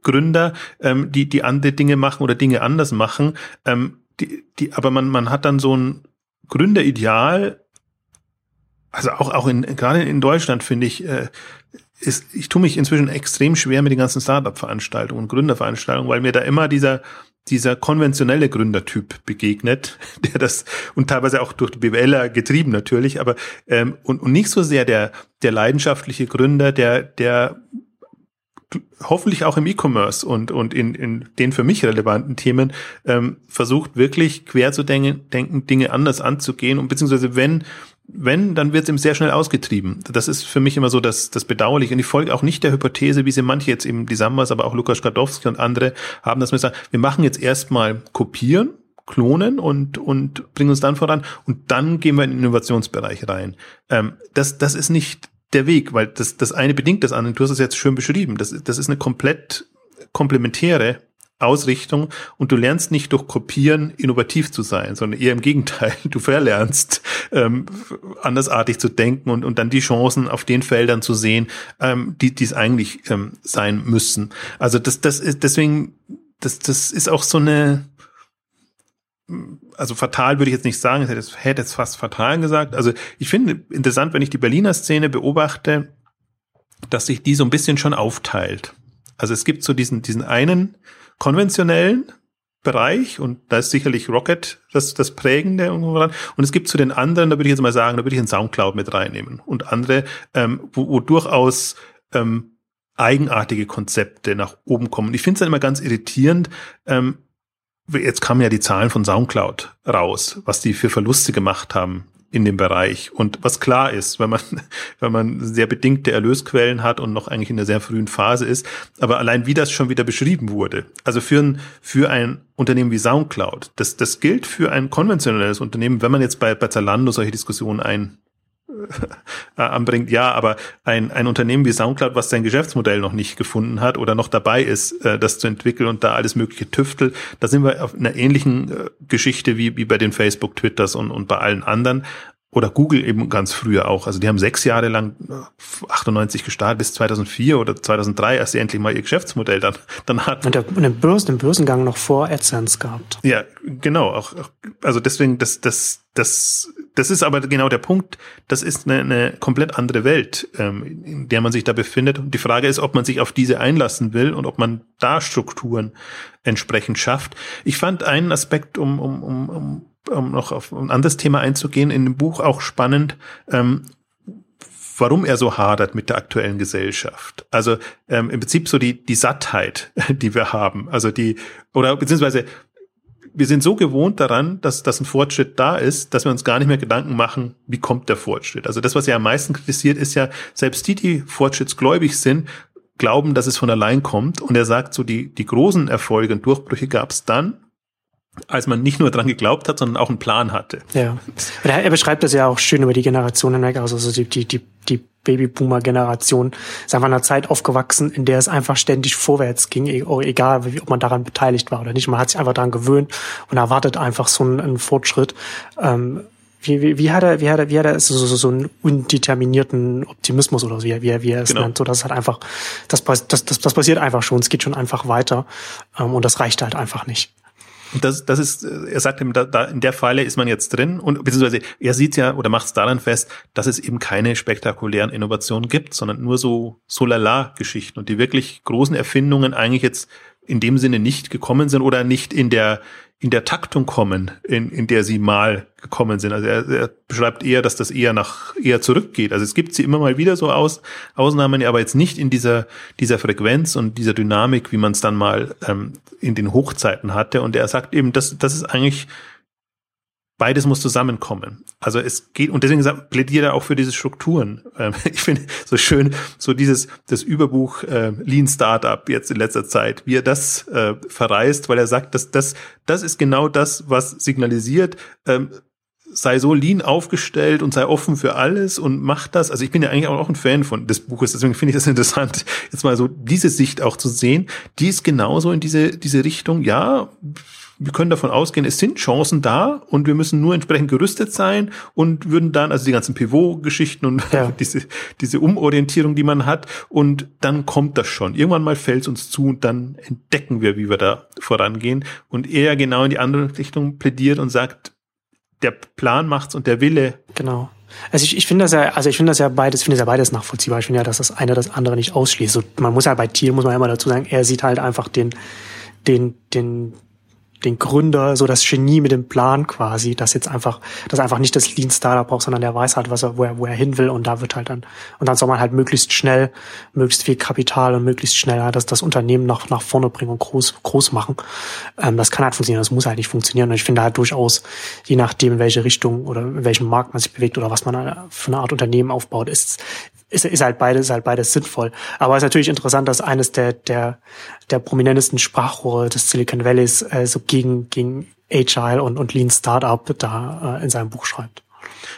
Gründer, ähm, die, die andere Dinge machen oder Dinge anders machen. Ähm, die, die, aber man, man hat dann so ein Gründerideal, also auch, auch in, gerade in Deutschland finde ich, äh, ist, ich tue mich inzwischen extrem schwer mit den ganzen Startup-Veranstaltungen und Gründerveranstaltungen, weil mir da immer dieser, dieser konventionelle Gründertyp begegnet, der das und teilweise auch durch die BWLer getrieben natürlich, aber ähm, und, und nicht so sehr der der leidenschaftliche Gründer, der der hoffentlich auch im E-Commerce und, und in, in den für mich relevanten Themen ähm, versucht wirklich quer zu denken, denken, Dinge anders anzugehen und beziehungsweise wenn wenn, dann wird es ihm sehr schnell ausgetrieben. Das ist für mich immer so das, das Bedauerliche. Und ich folge auch nicht der Hypothese, wie sie manche jetzt eben, die Sambas, aber auch Lukas Skadowski und andere haben, dass wir sagen, wir machen jetzt erstmal kopieren, klonen und, und bringen uns dann voran und dann gehen wir in den Innovationsbereich rein. Ähm, das, das ist nicht der Weg, weil das, das eine bedingt das andere. Du hast es jetzt schön beschrieben. Das, das ist eine komplett komplementäre Ausrichtung und du lernst nicht durch Kopieren innovativ zu sein, sondern eher im Gegenteil. Du verlernst ähm, andersartig zu denken und, und dann die Chancen auf den Feldern zu sehen, ähm, die es eigentlich ähm, sein müssen. Also das, das ist deswegen, das, das ist auch so eine also fatal würde ich jetzt nicht sagen, ich hätte es, hätte es fast fatal gesagt. Also ich finde interessant, wenn ich die Berliner Szene beobachte, dass sich die so ein bisschen schon aufteilt. Also es gibt so diesen, diesen einen konventionellen Bereich und da ist sicherlich Rocket das, das Prägende und und es gibt zu den anderen, da würde ich jetzt mal sagen, da würde ich einen Soundcloud mit reinnehmen und andere, ähm, wo, wo durchaus ähm, eigenartige Konzepte nach oben kommen. Ich finde es dann immer ganz irritierend, ähm, jetzt kamen ja die Zahlen von SoundCloud raus, was die für Verluste gemacht haben in dem Bereich. Und was klar ist, wenn man, wenn man sehr bedingte Erlösquellen hat und noch eigentlich in der sehr frühen Phase ist, aber allein wie das schon wieder beschrieben wurde. Also für ein, für ein Unternehmen wie SoundCloud, das, das gilt für ein konventionelles Unternehmen, wenn man jetzt bei, bei Zalando solche Diskussionen ein, anbringt, ja, aber ein, ein Unternehmen wie SoundCloud, was sein Geschäftsmodell noch nicht gefunden hat oder noch dabei ist, äh, das zu entwickeln und da alles mögliche tüftelt, da sind wir auf einer ähnlichen äh, Geschichte wie, wie bei den Facebook, Twitters und, und bei allen anderen oder Google eben ganz früher auch. Also die haben sechs Jahre lang 98 gestartet bis 2004 oder 2003, als sie endlich mal ihr Geschäftsmodell dann, dann hatten. Und, der, und den, Börsen, den Börsengang noch vor AdSense gehabt. Ja, genau. Auch, also deswegen, das, das, das, das ist aber genau der Punkt. Das ist eine, eine komplett andere Welt, ähm, in der man sich da befindet. Und die Frage ist, ob man sich auf diese einlassen will und ob man da Strukturen entsprechend schafft. Ich fand einen Aspekt, um, um, um, um um noch auf ein anderes Thema einzugehen, in dem Buch auch spannend, ähm, warum er so hadert mit der aktuellen Gesellschaft. Also ähm, im Prinzip so die, die Sattheit, die wir haben. Also die, oder beziehungsweise wir sind so gewohnt daran, dass, dass ein Fortschritt da ist, dass wir uns gar nicht mehr Gedanken machen, wie kommt der Fortschritt. Also das, was er am meisten kritisiert, ist ja, selbst die, die fortschrittsgläubig sind, glauben, dass es von allein kommt. Und er sagt so, die, die großen Erfolge und Durchbrüche gab es dann, als man nicht nur dran geglaubt hat, sondern auch einen Plan hatte. Ja. Er beschreibt das ja auch schön über die Generationen hinweg, also die, die, die, die Babyboomer-Generation ist einfach in einer Zeit aufgewachsen, in der es einfach ständig vorwärts ging, e-, egal ob man daran beteiligt war oder nicht. Man hat sich einfach daran gewöhnt und erwartet einfach so einen, einen Fortschritt. Ähm, wie, wie, wie hat er, wie hat er, wie hat er so, so, so einen undeterminierten Optimismus oder so, wie, wie, wie er es genau. nennt, so dass es halt einfach, das, das, das, das passiert einfach schon, es geht schon einfach weiter ähm, und das reicht halt einfach nicht. Und das, das ist, er sagt ihm, da, da in der Falle ist man jetzt drin und beziehungsweise er sieht ja oder macht es daran fest, dass es eben keine spektakulären Innovationen gibt, sondern nur so so lala Geschichten und die wirklich großen Erfindungen eigentlich jetzt in dem Sinne nicht gekommen sind oder nicht in der in der Taktung kommen, in, in der sie mal gekommen sind. Also er, er beschreibt eher, dass das eher nach eher zurückgeht. Also es gibt sie immer mal wieder so aus, Ausnahmen, aber jetzt nicht in dieser dieser Frequenz und dieser Dynamik, wie man es dann mal ähm, in den Hochzeiten hatte. Und er sagt eben, das das ist eigentlich beides muss zusammenkommen. Also es geht, und deswegen plädiert er auch für diese Strukturen. Ähm, ich finde so schön, so dieses, das Überbuch äh, Lean Startup jetzt in letzter Zeit, wie er das äh, verreist, weil er sagt, dass das, das ist genau das, was signalisiert, ähm, sei so lean aufgestellt und sei offen für alles und mach das. Also ich bin ja eigentlich auch ein Fan von des Buches, deswegen finde ich das interessant, jetzt mal so diese Sicht auch zu sehen. Die ist genauso in diese, diese Richtung, ja, wir können davon ausgehen, es sind Chancen da und wir müssen nur entsprechend gerüstet sein und würden dann, also die ganzen Pivot-Geschichten und ja. diese, diese Umorientierung, die man hat, und dann kommt das schon. Irgendwann mal fällt es uns zu und dann entdecken wir, wie wir da vorangehen. Und er genau in die andere Richtung plädiert und sagt, der Plan macht's und der Wille. Genau. Also ich, ich finde das ja, also ich finde das ja beides, finde das ja beides nachvollziehbar. Ich finde ja, dass das eine das andere nicht ausschließt. So, man muss ja bei Thiel, muss man ja immer dazu sagen, er sieht halt einfach den, den, den, den Gründer, so das Genie mit dem Plan quasi, dass jetzt einfach, dass einfach nicht das Lean Startup braucht, sondern der weiß halt, was er, wo er, wo er hin will und da wird halt dann, und dann soll man halt möglichst schnell, möglichst viel Kapital und möglichst schnell das, das Unternehmen nach, nach vorne bringen und groß, groß machen. Ähm, das kann halt funktionieren, das muss halt nicht funktionieren und ich finde halt durchaus, je nachdem, in welche Richtung oder in welchem Markt man sich bewegt oder was man für eine Art Unternehmen aufbaut, ist, ist, ist halt beides, ist halt beides sinnvoll. Aber es ist natürlich interessant, dass eines der, der, der prominentesten Sprachrohre des Silicon Valleys äh, so gegen, gegen Agile und, und Lean Startup da äh, in seinem Buch schreibt.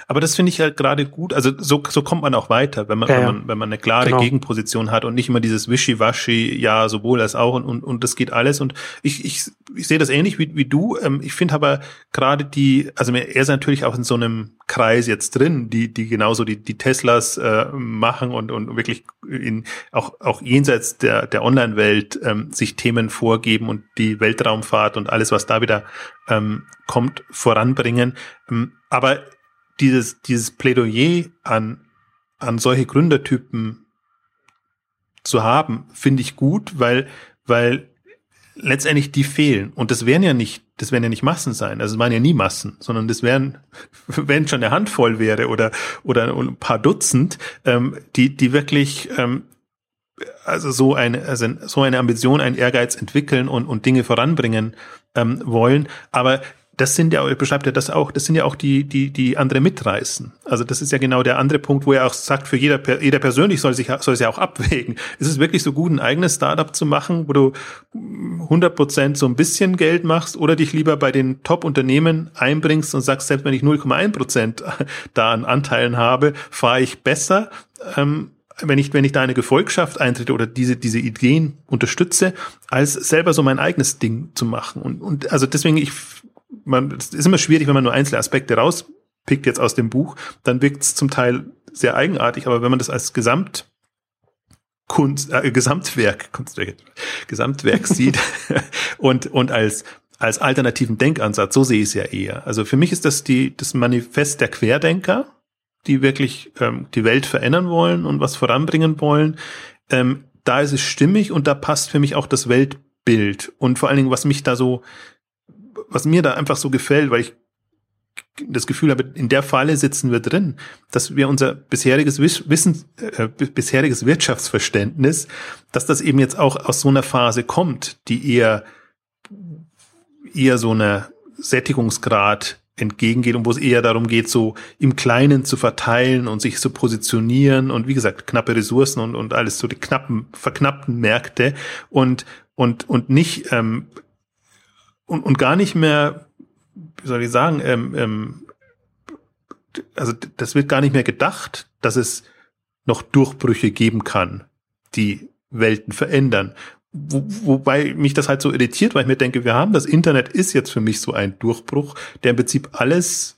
Aber das finde ich halt gerade gut. Also so, so kommt man auch weiter, wenn man, ja, wenn man, wenn man eine klare genau. Gegenposition hat und nicht immer dieses Wischiwaschi, ja, sowohl als auch und, und, und das geht alles. Und ich, ich, ich sehe das ähnlich wie, wie du. Ähm, ich finde aber gerade die, also er ist natürlich auch in so einem Kreis jetzt drin, die, die genauso die, die Teslas äh, machen und, und wirklich in, auch, auch jenseits der, der Online-Welt ähm, sich Themen vorgeben und die Weltraumfahrt und alles, was da wieder ähm, kommt, voranbringen. Ähm, aber dieses, dieses Plädoyer an, an solche Gründertypen zu haben, finde ich gut, weil, weil letztendlich die fehlen. Und das wären ja nicht, das wären ja nicht Massen sein. Also es waren ja nie Massen, sondern das wären, wenn schon eine Handvoll wäre oder, oder ein paar Dutzend, ähm, die, die wirklich, ähm, also so eine, also so eine Ambition, einen Ehrgeiz entwickeln und, und Dinge voranbringen ähm, wollen. Aber das sind ja, beschreibt er das auch, das sind ja auch die, die, die andere mitreißen. Also das ist ja genau der andere Punkt, wo er auch sagt, für jeder, jeder persönlich soll sich, soll es ja auch abwägen. Ist es wirklich so gut, ein eigenes Startup zu machen, wo du 100 Prozent so ein bisschen Geld machst oder dich lieber bei den Top-Unternehmen einbringst und sagst, selbst wenn ich 0,1 Prozent da an Anteilen habe, fahre ich besser, ähm, wenn ich, wenn ich da eine Gefolgschaft eintrete oder diese, diese Ideen unterstütze, als selber so mein eigenes Ding zu machen. Und, und also deswegen, ich man, es ist immer schwierig, wenn man nur einzelne Aspekte rauspickt jetzt aus dem Buch, dann wirkt es zum Teil sehr eigenartig, aber wenn man das als Gesamt Kunst, äh, Gesamtwerk, Kunstwerk, Gesamtwerk sieht und, und als, als alternativen Denkansatz, so sehe ich es ja eher. Also für mich ist das die, das Manifest der Querdenker, die wirklich ähm, die Welt verändern wollen und was voranbringen wollen. Ähm, da ist es stimmig und da passt für mich auch das Weltbild. Und vor allen Dingen, was mich da so was mir da einfach so gefällt, weil ich das Gefühl habe, in der Falle sitzen wir drin, dass wir unser bisheriges Wissen, äh, bisheriges Wirtschaftsverständnis, dass das eben jetzt auch aus so einer Phase kommt, die eher, eher so einer Sättigungsgrad entgegengeht und wo es eher darum geht, so im Kleinen zu verteilen und sich zu positionieren und wie gesagt, knappe Ressourcen und, und alles so die knappen, verknappten Märkte und, und, und nicht ähm, und, und gar nicht mehr, wie soll ich sagen, ähm, ähm, also das wird gar nicht mehr gedacht, dass es noch Durchbrüche geben kann, die Welten verändern. Wo, wobei mich das halt so irritiert, weil ich mir denke, wir haben das Internet ist jetzt für mich so ein Durchbruch, der im Prinzip alles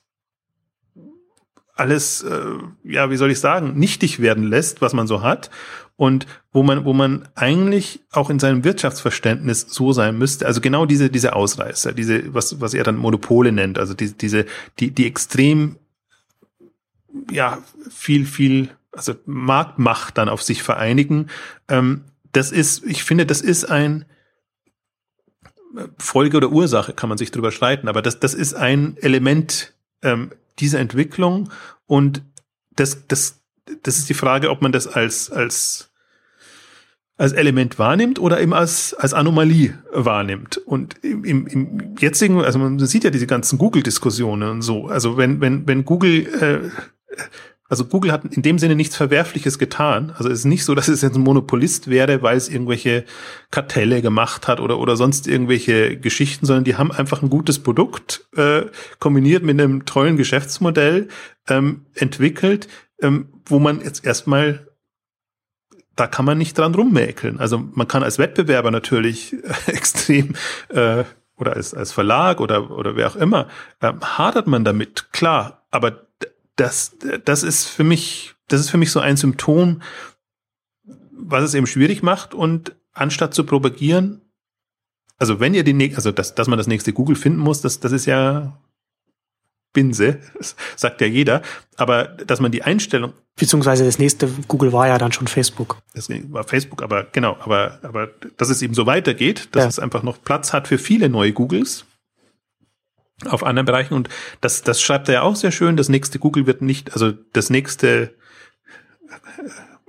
alles, äh, ja, wie soll ich sagen, nichtig werden lässt, was man so hat und wo man, wo man eigentlich auch in seinem Wirtschaftsverständnis so sein müsste. Also genau diese, diese Ausreißer, diese, was, was er dann Monopole nennt, also die, diese, die, die extrem, ja, viel, viel, also Marktmacht dann auf sich vereinigen. Ähm, das ist, ich finde, das ist ein, Folge oder Ursache kann man sich drüber streiten, aber das, das ist ein Element ähm, dieser Entwicklung und das, das, das ist die Frage, ob man das als, als, als Element wahrnimmt oder eben als, als Anomalie wahrnimmt. Und im, im, jetzigen, also man sieht ja diese ganzen Google-Diskussionen und so. Also wenn, wenn, wenn Google äh, also Google hat in dem Sinne nichts Verwerfliches getan. Also es ist nicht so, dass es jetzt ein Monopolist wäre, weil es irgendwelche Kartelle gemacht hat oder, oder sonst irgendwelche Geschichten, sondern die haben einfach ein gutes Produkt äh, kombiniert mit einem tollen Geschäftsmodell ähm, entwickelt, ähm, wo man jetzt erstmal da kann man nicht dran rummäkeln. Also man kann als Wettbewerber natürlich äh, extrem äh, oder als, als Verlag oder, oder wer auch immer, äh, hadert man damit, klar. Aber das, das ist für mich, das ist für mich so ein Symptom, was es eben schwierig macht und anstatt zu propagieren, also wenn ihr die, also dass, dass man das nächste Google finden muss, das, das ist ja Binse, sagt ja jeder, aber dass man die Einstellung. Beziehungsweise das nächste Google war ja dann schon Facebook. Das war Facebook, aber genau, aber, aber dass es eben so weitergeht, dass ja. es einfach noch Platz hat für viele neue Googles auf anderen Bereichen. Und das, das schreibt er ja auch sehr schön. Das nächste Google wird nicht, also das nächste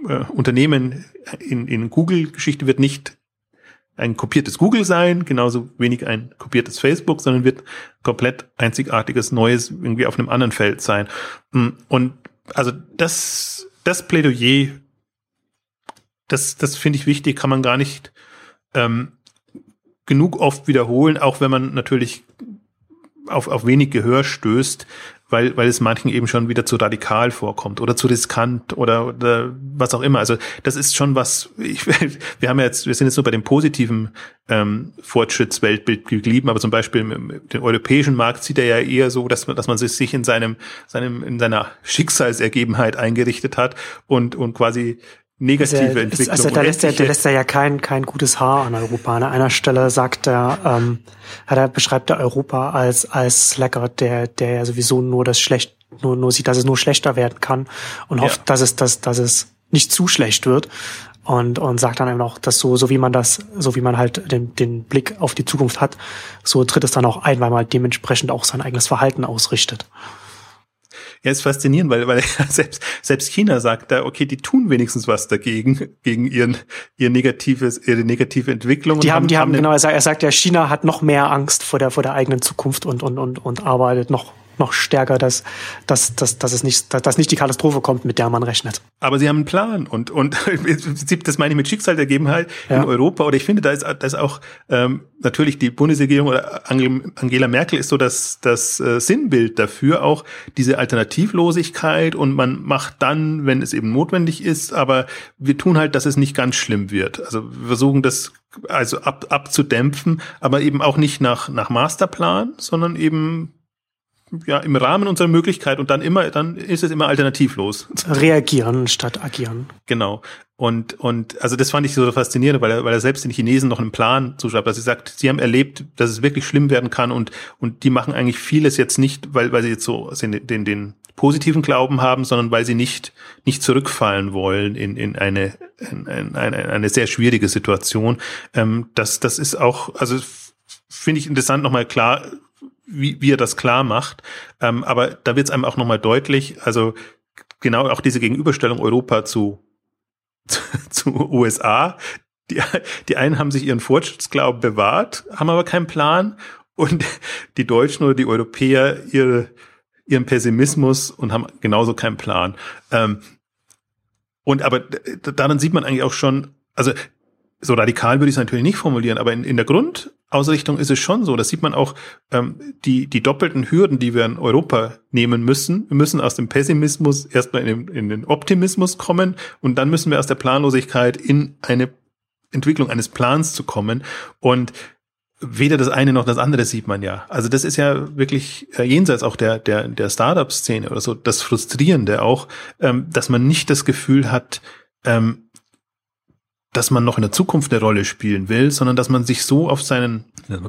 äh, Unternehmen in, in Google-Geschichte wird nicht ein kopiertes Google sein, genauso wenig ein kopiertes Facebook, sondern wird komplett einzigartiges Neues irgendwie auf einem anderen Feld sein. Mm, und also das, das Plädoyer, das, das finde ich wichtig, kann man gar nicht ähm, genug oft wiederholen, auch wenn man natürlich auf, auf wenig Gehör stößt, weil, weil es manchen eben schon wieder zu radikal vorkommt oder zu riskant oder, oder was auch immer. Also das ist schon was, ich, wir haben ja jetzt, wir sind jetzt nur bei dem positiven ähm, Fortschrittsweltbild geblieben, aber zum Beispiel den europäischen Markt sieht er ja eher so, dass man, dass man sich in seinem, seinem, in seiner Schicksalsergebenheit eingerichtet hat und, und quasi negative also, Entwicklung. Also da lässt, er, der lässt ja kein, kein gutes Haar an Europa. An einer Stelle sagt er, ähm, hat er beschreibt er Europa als, als Slacker, der, der ja sowieso nur das schlecht, nur, nur sieht, dass es nur schlechter werden kann und hofft, ja. dass es, dass, dass es nicht zu schlecht wird. Und, und sagt dann eben auch, dass so, so wie man das, so wie man halt den, den Blick auf die Zukunft hat, so tritt es dann auch ein, weil man halt dementsprechend auch sein eigenes Verhalten ausrichtet. Ja, ist faszinierend, weil, weil selbst, selbst China sagt da, okay, die tun wenigstens was dagegen, gegen ihren, ihr negatives, ihre negative Entwicklung. Die haben, die haben, haben genau, er sagt, er sagt ja, China hat noch mehr Angst vor der, vor der eigenen Zukunft und, und, und, und arbeitet noch noch stärker, dass, dass, dass, dass es nicht, dass nicht die Katastrophe kommt, mit der man rechnet. Aber sie haben einen Plan und, und das meine ich mit Schicksal ergeben halt ja. in Europa. Oder ich finde, da ist, da ist auch ähm, natürlich die Bundesregierung oder Angela Merkel ist so das, das äh, Sinnbild dafür, auch diese Alternativlosigkeit und man macht dann, wenn es eben notwendig ist, aber wir tun halt, dass es nicht ganz schlimm wird. Also wir versuchen das also ab, abzudämpfen, aber eben auch nicht nach, nach Masterplan, sondern eben ja im Rahmen unserer Möglichkeit und dann immer, dann ist es immer alternativlos. Reagieren statt agieren. Genau. Und, und also das fand ich so faszinierend, weil er, weil er selbst den Chinesen noch einen Plan zuschreibt, dass sie sagt, sie haben erlebt, dass es wirklich schlimm werden kann und, und die machen eigentlich vieles jetzt nicht, weil, weil sie jetzt so den, den, den positiven Glauben haben, sondern weil sie nicht, nicht zurückfallen wollen in, in eine, in, in eine, eine sehr schwierige Situation. Ähm, das, das ist auch, also finde ich interessant nochmal klar wie, wie er das klar macht. Ähm, aber da wird es einem auch nochmal deutlich, also genau auch diese Gegenüberstellung Europa zu, zu, zu USA. Die, die einen haben sich ihren Fortschrittsglauben bewahrt, haben aber keinen Plan und die Deutschen oder die Europäer ihre, ihren Pessimismus und haben genauso keinen Plan. Ähm, und aber daran sieht man eigentlich auch schon, also so radikal würde ich es natürlich nicht formulieren, aber in, in der Grundausrichtung ist es schon so. Das sieht man auch, ähm, die, die doppelten Hürden, die wir in Europa nehmen müssen. Wir müssen aus dem Pessimismus erstmal in den, in den Optimismus kommen und dann müssen wir aus der Planlosigkeit in eine Entwicklung eines Plans zu kommen. Und weder das eine noch das andere sieht man ja. Also das ist ja wirklich äh, jenseits auch der, der, der Startup-Szene oder so, das Frustrierende auch, ähm, dass man nicht das Gefühl hat, ähm, dass man noch in der Zukunft eine Rolle spielen will, sondern dass man sich so auf seinen,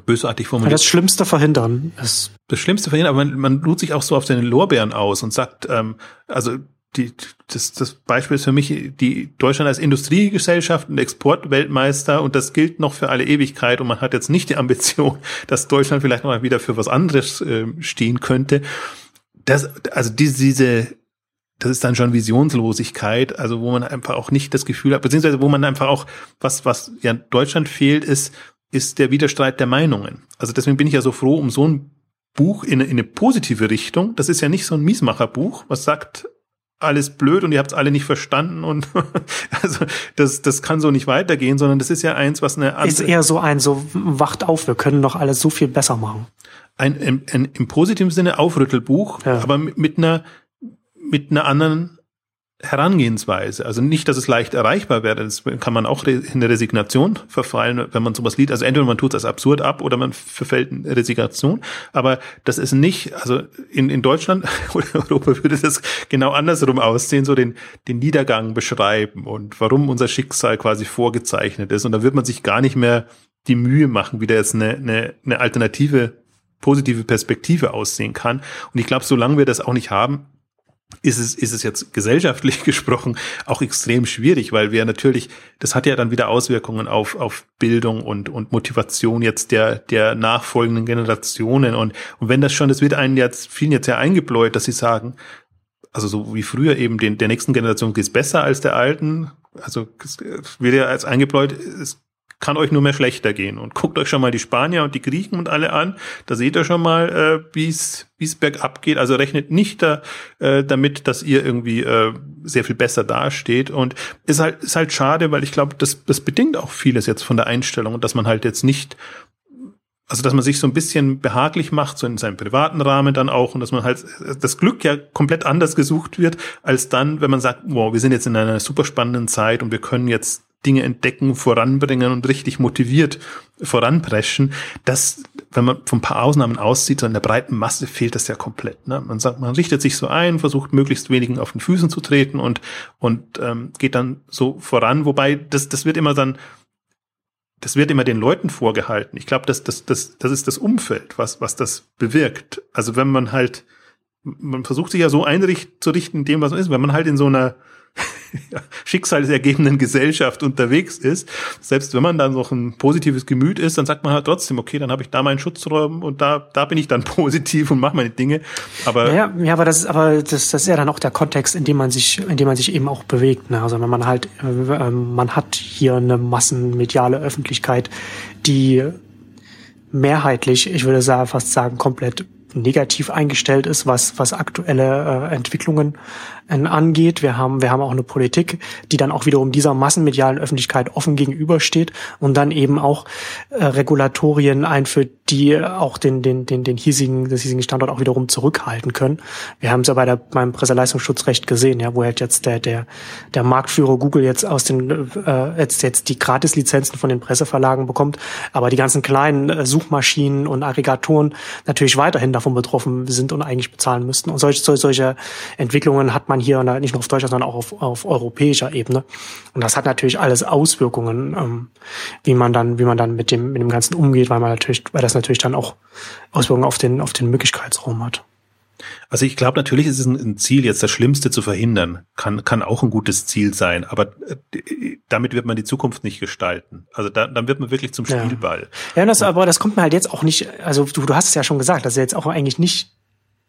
bösartig formuliert. Das Schlimmste verhindern ist. Das Schlimmste verhindern, aber man, man ruht sich auch so auf seine Lorbeeren aus und sagt, ähm, also die, das, das Beispiel ist für mich die Deutschland als Industriegesellschaft und Exportweltmeister und das gilt noch für alle Ewigkeit und man hat jetzt nicht die Ambition, dass Deutschland vielleicht noch mal wieder für was anderes äh, stehen könnte. Das, also diese, diese, das ist dann schon Visionslosigkeit, also wo man einfach auch nicht das Gefühl hat, beziehungsweise wo man einfach auch, was, was ja Deutschland fehlt, ist, ist der Widerstreit der Meinungen. Also deswegen bin ich ja so froh um so ein Buch in, in eine positive Richtung. Das ist ja nicht so ein Miesmacherbuch, was sagt, alles blöd und ihr habt es alle nicht verstanden und also das, das kann so nicht weitergehen, sondern das ist ja eins, was eine andere. Ist eher so ein, so wacht auf, wir können doch alles so viel besser machen. Ein, ein, ein im positiven Sinne Aufrüttelbuch, ja. aber mit, mit einer mit einer anderen Herangehensweise. Also nicht, dass es leicht erreichbar wäre, das kann man auch in eine Resignation verfallen, wenn man sowas liest. Also entweder man tut es als absurd ab oder man verfällt in Resignation. Aber das ist nicht, also in, in Deutschland oder Europa würde das genau andersrum aussehen, so den, den Niedergang beschreiben und warum unser Schicksal quasi vorgezeichnet ist. Und da wird man sich gar nicht mehr die Mühe machen, wie da jetzt eine, eine, eine alternative positive Perspektive aussehen kann. Und ich glaube, solange wir das auch nicht haben, ist es, ist es jetzt gesellschaftlich gesprochen auch extrem schwierig, weil wir natürlich, das hat ja dann wieder Auswirkungen auf, auf Bildung und, und Motivation jetzt der, der nachfolgenden Generationen. Und, und wenn das schon, das wird einen jetzt, vielen jetzt ja eingebläut, dass sie sagen, also so wie früher eben den, der nächsten Generation geht es besser als der alten. Also wird ja als eingebläut, es kann euch nur mehr schlechter gehen. Und guckt euch schon mal die Spanier und die Griechen und alle an. Da seht ihr schon mal, äh, wie es bergab geht. Also rechnet nicht da, äh, damit, dass ihr irgendwie äh, sehr viel besser dasteht. Und ist halt ist halt schade, weil ich glaube, das das bedingt auch vieles jetzt von der Einstellung und dass man halt jetzt nicht also dass man sich so ein bisschen behaglich macht, so in seinem privaten Rahmen dann auch, und dass man halt das Glück ja komplett anders gesucht wird, als dann, wenn man sagt, wow, wir sind jetzt in einer super spannenden Zeit und wir können jetzt Dinge entdecken, voranbringen und richtig motiviert voranpreschen. Das, wenn man von ein paar Ausnahmen aussieht, so in der breiten Masse fehlt das ja komplett. Ne? Man sagt, man richtet sich so ein, versucht möglichst wenigen auf den Füßen zu treten und, und ähm, geht dann so voran. Wobei das, das wird immer dann, das wird immer den Leuten vorgehalten. Ich glaube, das, das, das, das ist das Umfeld, was, was das bewirkt. Also wenn man halt, man versucht sich ja so einzurichten, dem was man ist, wenn man halt in so einer schicksalsergebenden Gesellschaft unterwegs ist, selbst wenn man dann noch ein positives Gemüt ist, dann sagt man halt trotzdem, okay, dann habe ich da meinen Schutzraum und da, da bin ich dann positiv und mache meine Dinge. Aber ja, ja, aber das ist, aber das, das ist ja dann auch der Kontext, in dem man sich, in dem man sich eben auch bewegt. Ne? Also wenn man halt, äh, man hat hier eine massenmediale Öffentlichkeit, die mehrheitlich, ich würde fast sagen, komplett negativ eingestellt ist, was, was aktuelle äh, Entwicklungen äh, angeht. Wir haben, wir haben auch eine Politik, die dann auch wiederum dieser massenmedialen Öffentlichkeit offen gegenübersteht und dann eben auch äh, Regulatorien einführt, die auch den, den, den, den hiesigen, das hiesigen Standort auch wiederum zurückhalten können. Wir haben es ja bei der, beim Presseleistungsschutzrecht gesehen, ja, wo halt jetzt der, der, der Marktführer Google jetzt aus den, äh, jetzt, jetzt die Gratislizenzen von den Presseverlagen bekommt, aber die ganzen kleinen äh, Suchmaschinen und Aggregatoren natürlich weiterhin davon betroffen sind und eigentlich bezahlen müssten. Und solche, solche Entwicklungen hat man hier nicht nur auf deutscher, sondern auch auf, auf europäischer Ebene. Und das hat natürlich alles Auswirkungen, ähm, wie man dann, wie man dann mit dem, mit dem Ganzen umgeht, weil man natürlich, weil das natürlich dann auch Auswirkungen auf den, auf den Möglichkeitsraum hat. Also ich glaube, natürlich ist es ein Ziel, jetzt das Schlimmste zu verhindern. Kann, kann auch ein gutes Ziel sein, aber äh, damit wird man die Zukunft nicht gestalten. Also da, dann wird man wirklich zum Spielball. Ja, ja das, aber das kommt mir halt jetzt auch nicht, also du, du hast es ja schon gesagt, das ist jetzt auch eigentlich nicht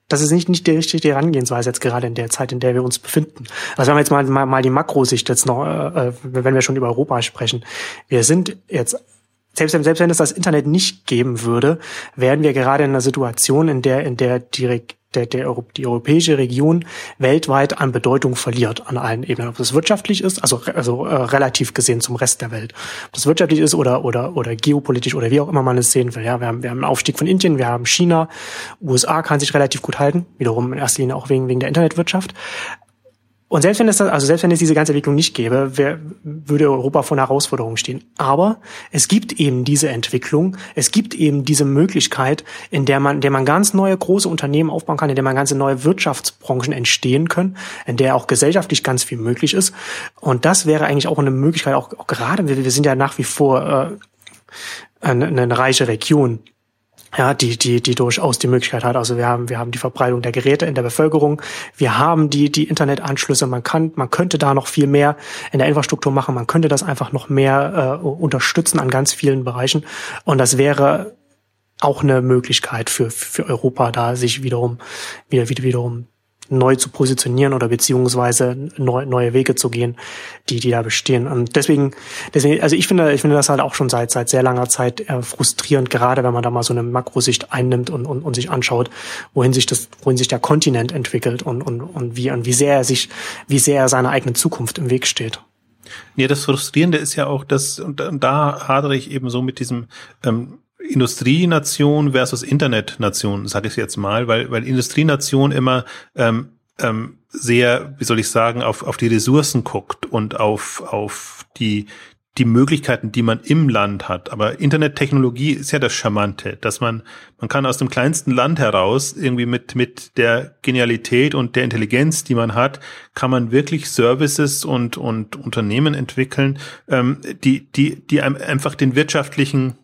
das ist nicht, nicht die richtige Herangehensweise jetzt gerade in der Zeit, in der wir uns befinden. Also wenn wir jetzt mal, mal, mal die Makrosicht jetzt noch, äh, äh wenn wir schon über Europa sprechen. Wir sind jetzt selbst, selbst wenn es das Internet nicht geben würde, wären wir gerade in einer Situation, in der, in der direkt der, der, die europäische Region weltweit an Bedeutung verliert an allen Ebenen. Ob das wirtschaftlich ist, also, also äh, relativ gesehen zum Rest der Welt. Ob das wirtschaftlich ist oder, oder, oder geopolitisch oder wie auch immer man es sehen will. Ja, wir haben, wir haben einen Aufstieg von Indien, wir haben China, USA kann sich relativ gut halten, wiederum in erster Linie auch wegen, wegen der Internetwirtschaft. Und selbst wenn es das, also selbst wenn es diese ganze Entwicklung nicht gäbe, wär, würde Europa vor einer Herausforderung stehen. Aber es gibt eben diese Entwicklung, es gibt eben diese Möglichkeit, in der man, in der man ganz neue große Unternehmen aufbauen kann, in der man ganze neue Wirtschaftsbranchen entstehen können, in der auch gesellschaftlich ganz viel möglich ist. Und das wäre eigentlich auch eine Möglichkeit, auch, auch gerade, wir, wir sind ja nach wie vor äh, eine, eine reiche Region ja, die, die, die durchaus die Möglichkeit hat. Also wir haben, wir haben die Verbreitung der Geräte in der Bevölkerung. Wir haben die, die Internetanschlüsse. Man kann, man könnte da noch viel mehr in der Infrastruktur machen. Man könnte das einfach noch mehr äh, unterstützen an ganz vielen Bereichen. Und das wäre auch eine Möglichkeit für, für Europa, da sich wiederum, wieder, wieder, wiederum neu zu positionieren oder beziehungsweise neu, neue Wege zu gehen, die, die da bestehen. Und deswegen, deswegen, also ich finde, ich finde das halt auch schon seit, seit sehr langer Zeit äh, frustrierend, gerade wenn man da mal so eine Makrosicht einnimmt und, und, und sich anschaut, wohin sich das, wohin sich der Kontinent entwickelt und, und, und wie, und wie sehr er sich, wie sehr er seiner eigenen Zukunft im Weg steht. Ja, das Frustrierende ist ja auch, dass, und da hadere ich eben so mit diesem, ähm, Industrienation versus Internetnation, sage ich jetzt mal, weil, weil Industrienation immer ähm, ähm, sehr, wie soll ich sagen, auf, auf die Ressourcen guckt und auf, auf die, die Möglichkeiten, die man im Land hat. Aber Internettechnologie ist ja das Charmante, dass man, man kann aus dem kleinsten Land heraus irgendwie mit, mit der Genialität und der Intelligenz, die man hat, kann man wirklich Services und, und Unternehmen entwickeln, ähm, die, die, die einem einfach den wirtschaftlichen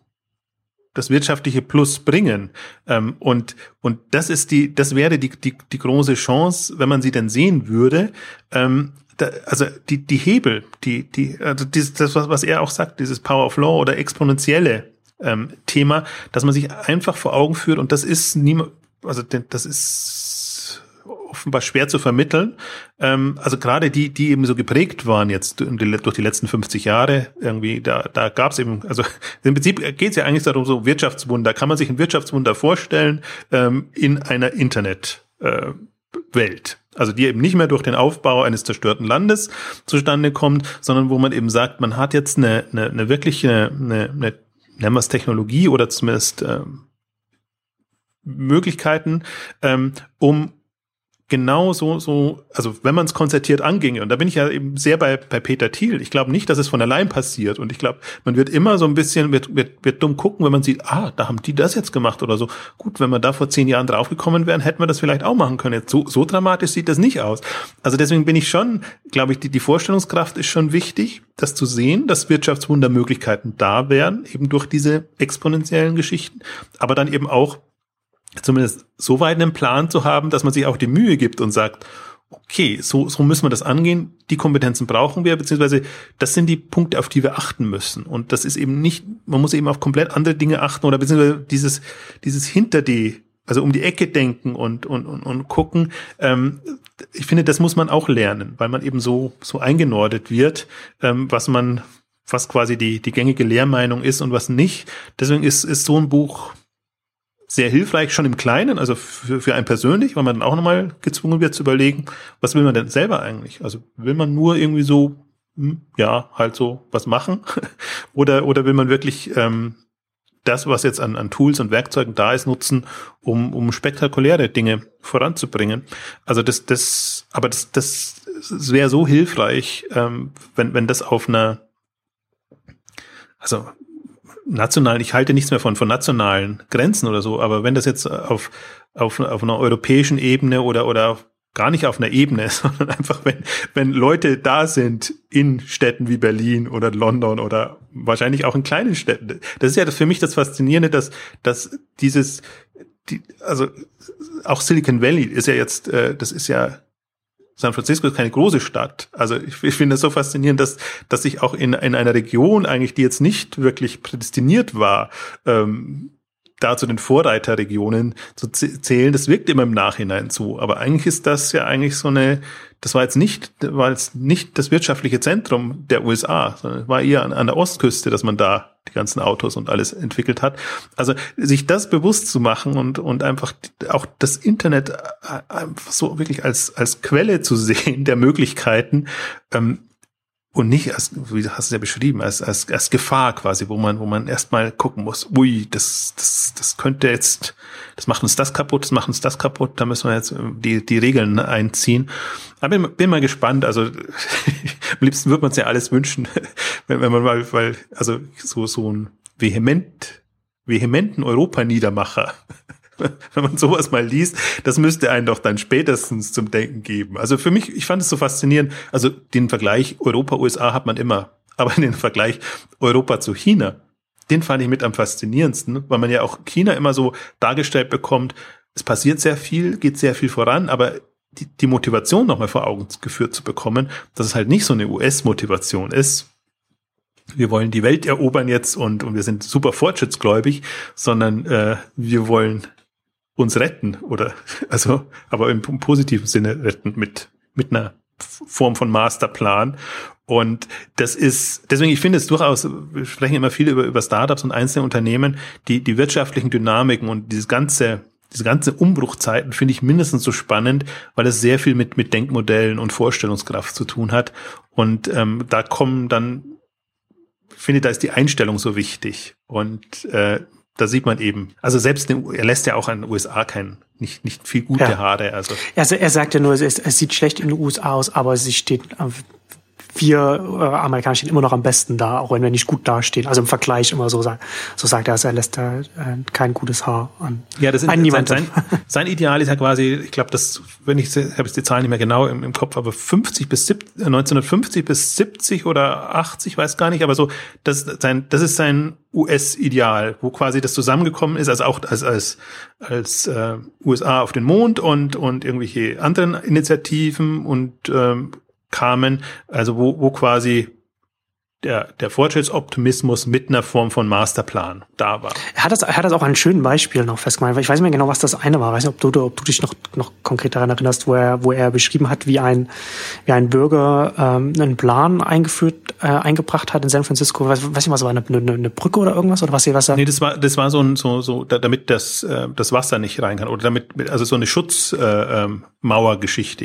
das wirtschaftliche Plus bringen. Ähm, und, und das ist die, das wäre die, die, die große Chance, wenn man sie denn sehen würde. Ähm, da, also die, die Hebel, die, die, also dieses, das, was, was er auch sagt, dieses Power of Law oder exponentielle ähm, Thema, dass man sich einfach vor Augen führt und das ist niemand, also das ist offenbar schwer zu vermitteln. Ähm, also gerade die, die eben so geprägt waren jetzt durch die letzten 50 Jahre, irgendwie, da, da gab es eben, also im Prinzip geht es ja eigentlich darum, so Wirtschaftswunder. Kann man sich ein Wirtschaftswunder vorstellen ähm, in einer Internet? Äh, Welt. Also die eben nicht mehr durch den Aufbau eines zerstörten Landes zustande kommt, sondern wo man eben sagt, man hat jetzt eine, eine, eine wirkliche, eine, eine, nennen wir es Technologie oder zumindest ähm, Möglichkeiten, ähm, um genau so, so, also wenn man es konzertiert anginge, und da bin ich ja eben sehr bei, bei Peter Thiel, ich glaube nicht, dass es von allein passiert und ich glaube, man wird immer so ein bisschen, wird, wird, wird dumm gucken, wenn man sieht, ah, da haben die das jetzt gemacht oder so. Gut, wenn wir da vor zehn Jahren draufgekommen wären, hätten wir das vielleicht auch machen können. Jetzt so, so dramatisch sieht das nicht aus. Also deswegen bin ich schon, glaube ich, die, die Vorstellungskraft ist schon wichtig, das zu sehen, dass Wirtschaftswundermöglichkeiten da wären, eben durch diese exponentiellen Geschichten, aber dann eben auch zumindest so weit einen Plan zu haben, dass man sich auch die Mühe gibt und sagt, okay, so, so müssen wir das angehen, die Kompetenzen brauchen wir, beziehungsweise das sind die Punkte, auf die wir achten müssen. Und das ist eben nicht, man muss eben auf komplett andere Dinge achten oder beziehungsweise dieses, dieses hinter die, also um die Ecke denken und, und, und, und gucken. Ähm, ich finde, das muss man auch lernen, weil man eben so, so eingenordet wird, ähm, was man, was quasi die, die gängige Lehrmeinung ist und was nicht. Deswegen ist, ist so ein Buch sehr hilfreich schon im Kleinen, also für, für einen persönlich, weil man dann auch nochmal gezwungen wird zu überlegen, was will man denn selber eigentlich? Also will man nur irgendwie so, hm, ja, halt so was machen? oder, oder will man wirklich ähm, das, was jetzt an, an Tools und Werkzeugen da ist, nutzen, um, um spektakuläre Dinge voranzubringen? Also das, das, aber das, das, wäre so hilfreich, ähm, wenn, wenn das auf einer also nationalen, ich halte nichts mehr von, von nationalen Grenzen oder so, aber wenn das jetzt auf, auf, auf einer europäischen Ebene oder, oder gar nicht auf einer Ebene, sondern einfach, wenn, wenn Leute da sind in Städten wie Berlin oder London oder wahrscheinlich auch in kleinen Städten. Das ist ja für mich das Faszinierende, dass, dass dieses, die, also auch Silicon Valley ist ja jetzt, äh, das ist ja San Francisco ist keine große Stadt. Also ich, ich finde es so faszinierend, dass, dass sich auch in, in einer Region eigentlich, die jetzt nicht wirklich prädestiniert war, ähm, da zu den Vorreiterregionen zu zählen, das wirkt immer im Nachhinein zu. Aber eigentlich ist das ja eigentlich so eine, das war jetzt nicht, war jetzt nicht das wirtschaftliche Zentrum der USA, sondern war eher an, an der Ostküste, dass man da die ganzen Autos und alles entwickelt hat. Also sich das bewusst zu machen und, und einfach auch das Internet äh, so wirklich als, als Quelle zu sehen der Möglichkeiten, ähm, und nicht als, wie hast du es ja beschrieben, als, als, als Gefahr quasi, wo man, wo man erstmal gucken muss, ui, das, das, das könnte jetzt, das macht uns das kaputt, das macht uns das kaputt, da müssen wir jetzt die, die Regeln einziehen. Aber bin, bin mal gespannt, also am liebsten würde man es ja alles wünschen, wenn, wenn man mal, weil, also so, so ein vehement, vehementen Europa-Niedermacher wenn man sowas mal liest, das müsste einen doch dann spätestens zum Denken geben. Also für mich, ich fand es so faszinierend. Also den Vergleich Europa-USA hat man immer, aber den Vergleich Europa zu China, den fand ich mit am faszinierendsten, weil man ja auch China immer so dargestellt bekommt, es passiert sehr viel, geht sehr viel voran, aber die, die Motivation nochmal vor Augen geführt zu bekommen, dass es halt nicht so eine US-Motivation ist, wir wollen die Welt erobern jetzt und, und wir sind super fortschrittsgläubig, sondern äh, wir wollen uns retten oder also aber im, positiven Sinne retten mit mit einer Form von Masterplan. Und das ist deswegen ich finde es durchaus wir sprechen immer viel über über Startups und einzelne Unternehmen die die wirtschaftlichen Dynamiken und dieses ganze diese ganze Umbruchzeiten finde ich mindestens so spannend, weil es sehr viel mit mit Denkmodellen und Vorstellungskraft zu tun hat. Und ähm, da kommen dann finde da ist die Einstellung so wichtig. Und äh, da sieht man eben, also selbst er lässt ja auch an den USA kein, nicht, nicht viel gute ja. Haare. Also. also er sagt ja nur, es, es sieht schlecht in den USA aus, aber sie steht wir äh, Amerikaner stehen immer noch am besten da, auch wenn wir nicht gut dastehen. Also im Vergleich immer so, so sagt er, er lässt da äh, kein gutes Haar an. Ja, das ist sein, sein, sein Ideal ist ja quasi, ich glaube, das, wenn ich habe ich die Zahlen nicht mehr genau im, im Kopf, aber 50 bis 70, 1950 bis 70 oder 80, weiß gar nicht, aber so, das, sein, das ist sein US-Ideal, wo quasi das zusammengekommen ist, also auch als als als äh, USA auf den Mond und und irgendwelche anderen Initiativen und ähm, kamen, also wo, wo quasi der, der Fortschrittsoptimismus mit einer Form von Masterplan da war. Er hat das, er hat das auch an schönen Beispielen noch festgemacht, ich weiß nicht mehr genau, was das eine war. Ich weiß nicht, ob du, ob du dich noch, noch konkret daran erinnerst, wo er, wo er beschrieben hat, wie ein, wie ein Bürger ähm, einen Plan eingeführt, äh, eingebracht hat in San Francisco. Weiß, weiß nicht, was war eine, eine, eine Brücke oder irgendwas oder was was er? Nee, das war, das war so ein, so, so, damit das, äh, das Wasser nicht rein kann oder damit, also so eine Schutzmauergeschichte äh, ähm,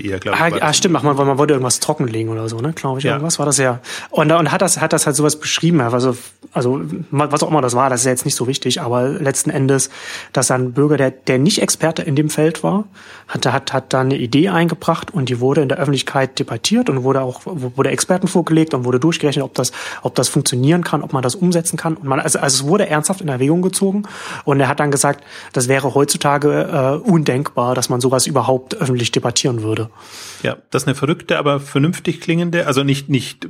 eher, glaube ich. Ah, ah stimmt, man, man wollte irgendwas trockenlegen oder so, ne? Glaube ich, ja. irgendwas war das ja. Und, und hat das, hat das halt sowas beschrieben, also, also was auch immer das war, das ist ja jetzt nicht so wichtig, aber letzten Endes, dass ein Bürger, der, der nicht Experte in dem Feld war, hat, hat, hat da eine Idee eingebracht und die wurde in der Öffentlichkeit debattiert und wurde auch, wurde Experten vorgelegt und wurde durchgerechnet, ob das, ob das funktionieren kann, ob man das umsetzen kann. Und man, also, also es wurde ernsthaft in Erwägung gezogen und er hat dann gesagt, das wäre heutzutage äh, undenkbar, dass man sowas überhaupt öffentlich debattieren würde. Ja, das ist eine verrückte, aber vernünftig klingende, also nicht, nicht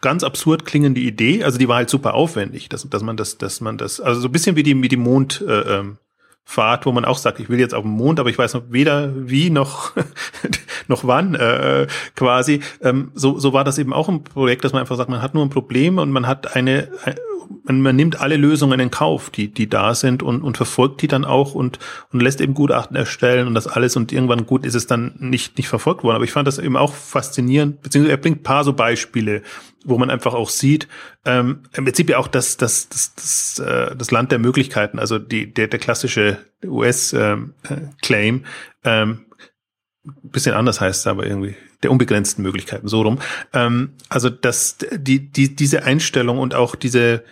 ganz absurd klingende Idee. Also die war halt super aufwendig, dass, dass man das, dass man das, also so ein bisschen wie die, wie die Mond, äh, ähm, Fahrt, wo man auch sagt, ich will jetzt auf den Mond, aber ich weiß noch weder wie noch noch wann äh, quasi. Ähm, so, so war das eben auch ein Projekt, dass man einfach sagt, man hat nur ein Problem und man hat eine, man, man nimmt alle Lösungen in Kauf, die, die da sind und, und verfolgt die dann auch und, und lässt eben Gutachten erstellen und das alles und irgendwann gut ist es dann nicht, nicht verfolgt worden. Aber ich fand das eben auch faszinierend, beziehungsweise er bringt paar so Beispiele, wo man einfach auch sieht, ähm, im Prinzip ja auch das, das, das, das, äh, das Land der Möglichkeiten, also die, der, der klassische US-Claim, ähm, äh, ähm, bisschen anders heißt es aber irgendwie der unbegrenzten Möglichkeiten, so rum. Ähm, also dass die, die, diese Einstellung und auch diese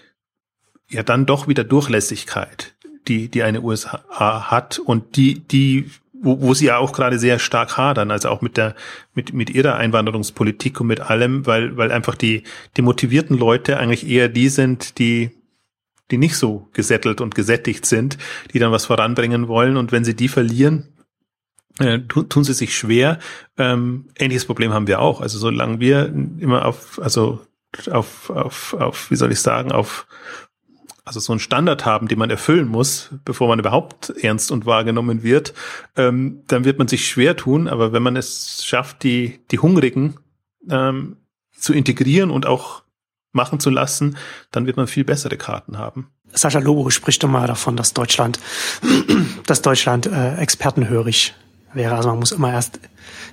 ja dann doch wieder Durchlässigkeit, die, die eine USA hat und die, die, wo, wo sie ja auch gerade sehr stark hadern, also auch mit der, mit, mit ihrer Einwanderungspolitik und mit allem, weil, weil einfach die, die motivierten Leute eigentlich eher die sind, die, die nicht so gesettelt und gesättigt sind, die dann was voranbringen wollen. Und wenn sie die verlieren, äh, tun, tun sie sich schwer. Ähm, ähnliches Problem haben wir auch. Also solange wir immer auf, also auf, auf, auf, wie soll ich sagen, auf also so einen Standard haben, den man erfüllen muss, bevor man überhaupt ernst und wahrgenommen wird, ähm, dann wird man sich schwer tun. Aber wenn man es schafft, die, die Hungrigen ähm, zu integrieren und auch machen zu lassen, dann wird man viel bessere Karten haben. Sascha Lobo spricht immer davon, dass Deutschland, dass Deutschland äh, expertenhörig wäre. Also man muss immer erst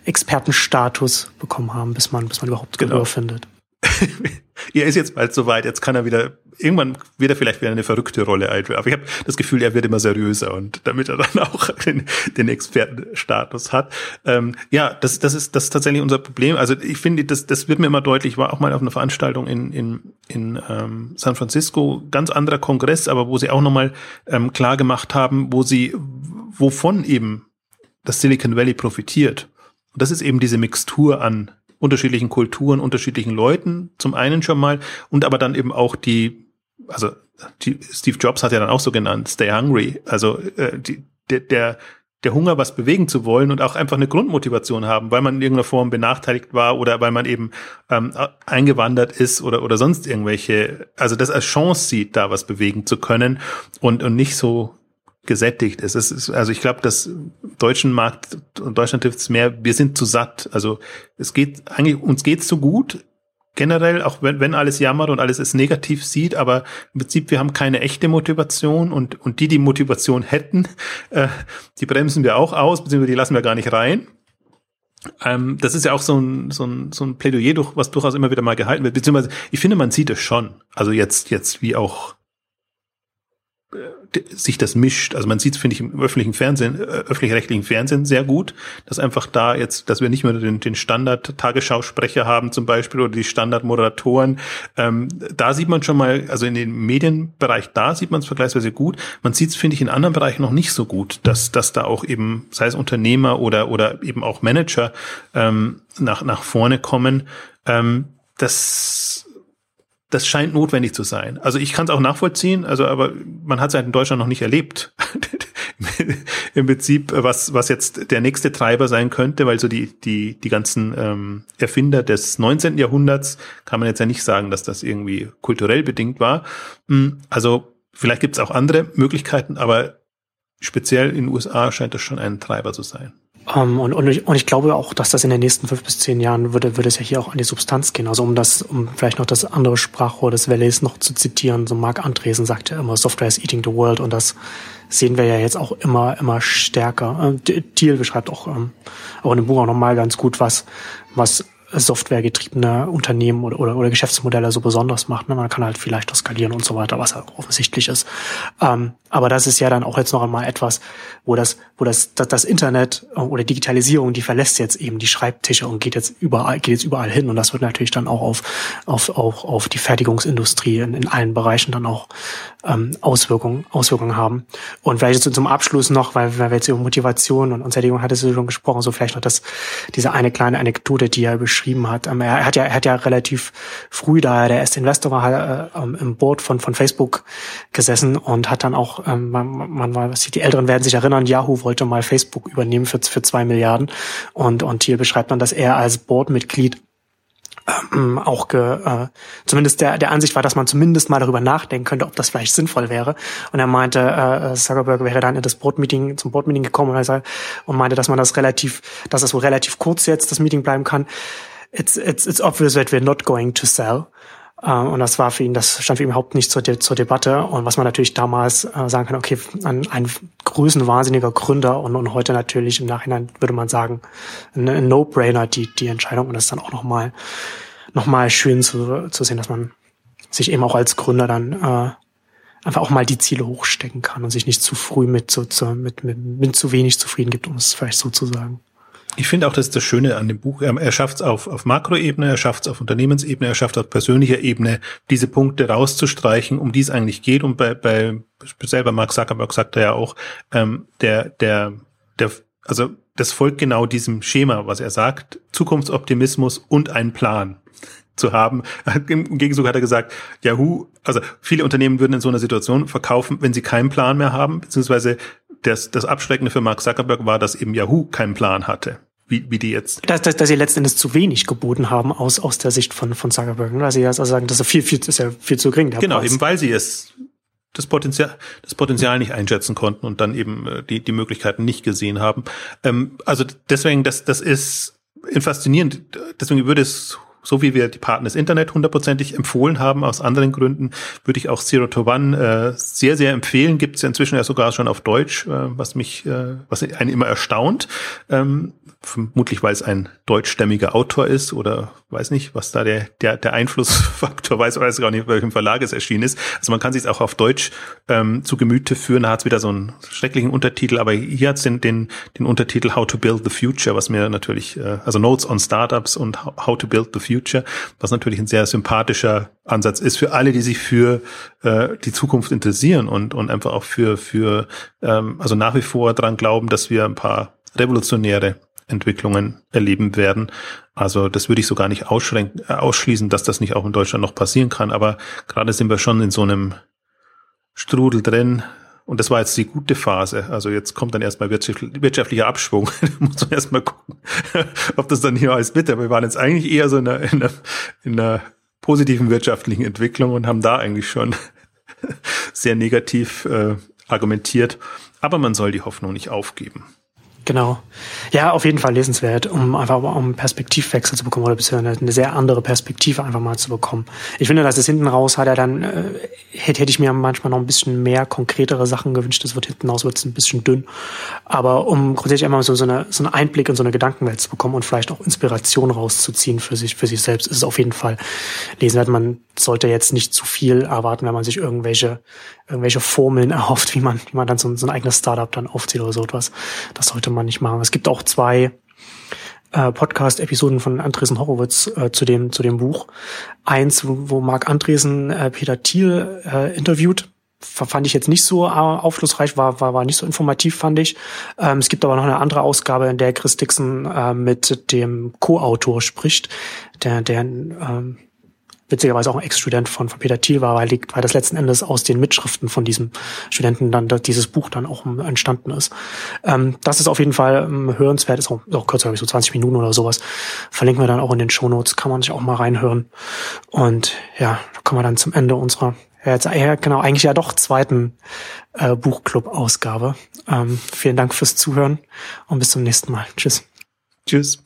Expertenstatus bekommen haben, bis man, bis man überhaupt Gehör genau. findet. er ist jetzt bald soweit, jetzt kann er wieder, irgendwann wird er vielleicht wieder eine verrückte Rolle einführen. Aber ich habe das Gefühl, er wird immer seriöser und damit er dann auch den, den Expertenstatus hat. Ähm, ja, das, das, ist, das ist tatsächlich unser Problem. Also ich finde, das, das wird mir immer deutlich, ich war auch mal auf einer Veranstaltung in, in, in ähm, San Francisco, ganz anderer Kongress, aber wo sie auch nochmal ähm, klar gemacht haben, wo sie, wovon eben das Silicon Valley profitiert. Und das ist eben diese Mixtur an unterschiedlichen Kulturen, unterschiedlichen Leuten, zum einen schon mal, und aber dann eben auch die, also die, Steve Jobs hat ja dann auch so genannt, Stay Hungry, also äh, die, der, der der Hunger, was bewegen zu wollen und auch einfach eine Grundmotivation haben, weil man in irgendeiner Form benachteiligt war oder weil man eben ähm, eingewandert ist oder oder sonst irgendwelche, also das als Chance sieht, da was bewegen zu können und und nicht so gesättigt ist. Es ist also ich glaube, dass deutschen Markt und Deutschland trifft es mehr. Wir sind zu satt. Also es geht eigentlich uns geht's so gut generell, auch wenn, wenn alles jammert und alles es negativ sieht, aber im Prinzip, wir haben keine echte Motivation und, und die, die Motivation hätten, äh, die bremsen wir auch aus, beziehungsweise die lassen wir gar nicht rein. Ähm, das ist ja auch so ein, so ein, so ein Plädoyer, durch, was durchaus immer wieder mal gehalten wird, beziehungsweise ich finde, man sieht es schon. Also jetzt, jetzt wie auch sich das mischt. Also man sieht es, finde ich, im öffentlichen Fernsehen, äh, öffentlich-rechtlichen Fernsehen sehr gut, dass einfach da jetzt, dass wir nicht mehr den, den Standard-Tagesschausprecher haben zum Beispiel oder die Standard-Moderatoren. Ähm, da sieht man schon mal, also in dem Medienbereich, da sieht man es vergleichsweise gut. Man sieht es, finde ich, in anderen Bereichen noch nicht so gut, dass, dass da auch eben, sei es Unternehmer oder, oder eben auch Manager ähm, nach, nach vorne kommen. Ähm, das das scheint notwendig zu sein. Also ich kann es auch nachvollziehen, also aber man hat es halt in Deutschland noch nicht erlebt. Im Prinzip, was, was jetzt der nächste Treiber sein könnte, weil so die, die, die ganzen ähm, Erfinder des 19. Jahrhunderts kann man jetzt ja nicht sagen, dass das irgendwie kulturell bedingt war. Hm, also vielleicht gibt es auch andere Möglichkeiten, aber speziell in den USA scheint das schon ein Treiber zu sein. Um, ähm, und, und, ich, und ich glaube auch, dass das in den nächsten fünf bis zehn Jahren würde, würde es ja hier auch an die Substanz gehen. Also um das, um vielleicht noch das andere Sprachrohr des Valleys noch zu zitieren, so Mark Andresen sagt ja immer, Software is eating the world und das sehen wir ja jetzt auch immer, immer stärker. Äh, Thiel beschreibt auch, ähm, auch in dem Buch auch nochmal ganz gut, was, was softwaregetriebene Unternehmen oder, oder, oder Geschäftsmodelle so besonders macht. Ne? Man kann halt vielleicht auch skalieren und so weiter, was halt offensichtlich ist. Ähm, aber das ist ja dann auch jetzt noch einmal etwas, wo das, wo das, das, das Internet oder Digitalisierung, die verlässt jetzt eben die Schreibtische und geht jetzt überall, geht jetzt überall hin. Und das wird natürlich dann auch auf, auf, auf, auf die Fertigungsindustrie in, in allen Bereichen dann auch ähm, Auswirkungen, Auswirkungen haben. Und vielleicht zum Abschluss noch, weil, weil wir jetzt über Motivation und, und Sättigung hattest du schon gesprochen, so vielleicht noch das, diese eine kleine Anekdote, die er beschrieben hat. Ähm, er hat ja, er hat ja relativ früh, da er der erste Investor war, äh, im Board von, von Facebook gesessen und hat dann auch, ähm, man, man war, die Älteren werden sich erinnern, Yahoo wollte mal Facebook übernehmen für, für zwei Milliarden. Und, und Thiel beschreibt dann, dass er als Boardmitglied ähm, auch ge, äh, zumindest der, der Ansicht war, dass man zumindest mal darüber nachdenken könnte, ob das vielleicht sinnvoll wäre. Und er meinte, äh, Zuckerberg wäre dann in das Boardmeeting, zum Boardmeeting gekommen und, er, und meinte, dass man das relativ, dass das wohl relativ kurz jetzt das Meeting bleiben kann. It's, it's, it's obvious that we're not going to sell. Äh, und das war für ihn, das stand für ihn überhaupt nicht zur, De zur Debatte. Und was man natürlich damals äh, sagen kann, okay, ein, ein größenwahnsinniger Gründer und, und heute natürlich im Nachhinein würde man sagen, ein, ein No-Brainer, die, die Entscheidung. Und das ist dann auch nochmal noch mal schön zu, zu sehen, dass man sich eben auch als Gründer dann äh, einfach auch mal die Ziele hochstecken kann und sich nicht zu früh mit, so, zu, mit, mit, mit zu wenig zufrieden gibt, um es vielleicht so zu sagen. Ich finde auch, das ist das Schöne an dem Buch. Er schafft es auf, auf Makroebene, er schafft es auf Unternehmensebene, er schafft auf persönlicher Ebene, diese Punkte rauszustreichen, um die es eigentlich geht. Und bei, bei bei Mark Zuckerberg sagt er ja auch, ähm, der, der, der, also das folgt genau diesem Schema, was er sagt, Zukunftsoptimismus und ein Plan zu haben. Im Gegenzug hat er gesagt, Yahoo, also viele Unternehmen würden in so einer Situation verkaufen, wenn sie keinen Plan mehr haben, beziehungsweise das, das Abschreckende für Mark Zuckerberg war, dass eben Yahoo keinen Plan hatte. Wie, wie die jetzt. Dass, dass, dass sie letztendlich zu wenig geboten haben aus, aus der Sicht von, von Zuckerberg. Dass sie also sagen, das ist viel, viel, ist ja viel zu gering. Genau, Preis. eben weil sie es das Potenzial, das Potenzial nicht einschätzen konnten und dann eben äh, die, die Möglichkeiten nicht gesehen haben. Ähm, also deswegen, das, das ist faszinierend. Deswegen würde es so wie wir die Partner des Internet hundertprozentig empfohlen haben, aus anderen Gründen, würde ich auch Zero to One äh, sehr, sehr empfehlen. Gibt es ja inzwischen ja sogar schon auf Deutsch, äh, was mich, äh, was einen immer erstaunt. Ähm, vermutlich, weil es ein deutschstämmiger Autor ist oder weiß nicht, was da der, der, der Einflussfaktor weiß, weiß gar nicht, welchem Verlag es erschienen ist. Also man kann sich auch auf Deutsch ähm, zu Gemüte führen. Da hat es wieder so einen schrecklichen Untertitel, aber hier hat es den, den, den Untertitel How to Build the Future, was mir natürlich, äh, also Notes on Startups und How to Build the Future, was natürlich ein sehr sympathischer Ansatz ist für alle, die sich für äh, die Zukunft interessieren und, und einfach auch für, für ähm, also nach wie vor dran glauben, dass wir ein paar revolutionäre Entwicklungen erleben werden. Also das würde ich so gar nicht ausschränken, äh, ausschließen, dass das nicht auch in Deutschland noch passieren kann. Aber gerade sind wir schon in so einem Strudel drin Und das war jetzt die gute Phase. Also jetzt kommt dann erstmal wirtschaftlicher Abschwung. da muss man erstmal gucken, ob das dann hier alles bitte. Aber wir waren jetzt eigentlich eher so in einer, in einer, in einer positiven wirtschaftlichen Entwicklung und haben da eigentlich schon sehr negativ äh, argumentiert. Aber man soll die Hoffnung nicht aufgeben. Genau. Ja, auf jeden Fall lesenswert, um einfach um Perspektivwechsel zu bekommen oder beziehungsweise eine sehr andere Perspektive einfach mal zu bekommen. Ich finde, dass es hinten raus hat er dann, äh, hätte, hätte ich mir manchmal noch ein bisschen mehr konkretere Sachen gewünscht. Das wird hinten raus wird es ein bisschen dünn. Aber um grundsätzlich einmal so, so, eine, so einen Einblick in so eine Gedankenwelt zu bekommen und vielleicht auch Inspiration rauszuziehen für sich, für sich selbst, ist es auf jeden Fall lesenswert. Man sollte jetzt nicht zu viel erwarten, wenn man sich irgendwelche, irgendwelche Formeln erhofft, wie man, wie man dann so, so ein eigenes Startup dann aufzieht oder so etwas. Das sollte man nicht machen. Es gibt auch zwei äh, Podcast-Episoden von Andresen Horowitz äh, zu dem zu dem Buch. Eins, wo Marc Andresen äh, Peter Thiel äh, interviewt. Fand ich jetzt nicht so äh, aufschlussreich, war, war, war nicht so informativ, fand ich. Ähm, es gibt aber noch eine andere Ausgabe, in der Chris Dixon äh, mit dem Co-Autor spricht, der, der ähm, witzigerweise auch ein Ex-Student von, von Peter Thiel war, weil, die, weil das letzten Endes aus den Mitschriften von diesem Studenten dann dieses Buch dann auch entstanden ist. Ähm, das ist auf jeden Fall ähm, hörenswert, ist auch, auch kürzer, glaube ich, so 20 Minuten oder sowas. Verlinken wir dann auch in den Shownotes, kann man sich auch mal reinhören. Und ja, da kommen wir dann zum Ende unserer ja, jetzt, ja, genau, eigentlich ja doch zweiten äh, Buchclub-Ausgabe. Ähm, vielen Dank fürs Zuhören und bis zum nächsten Mal. Tschüss. Tschüss.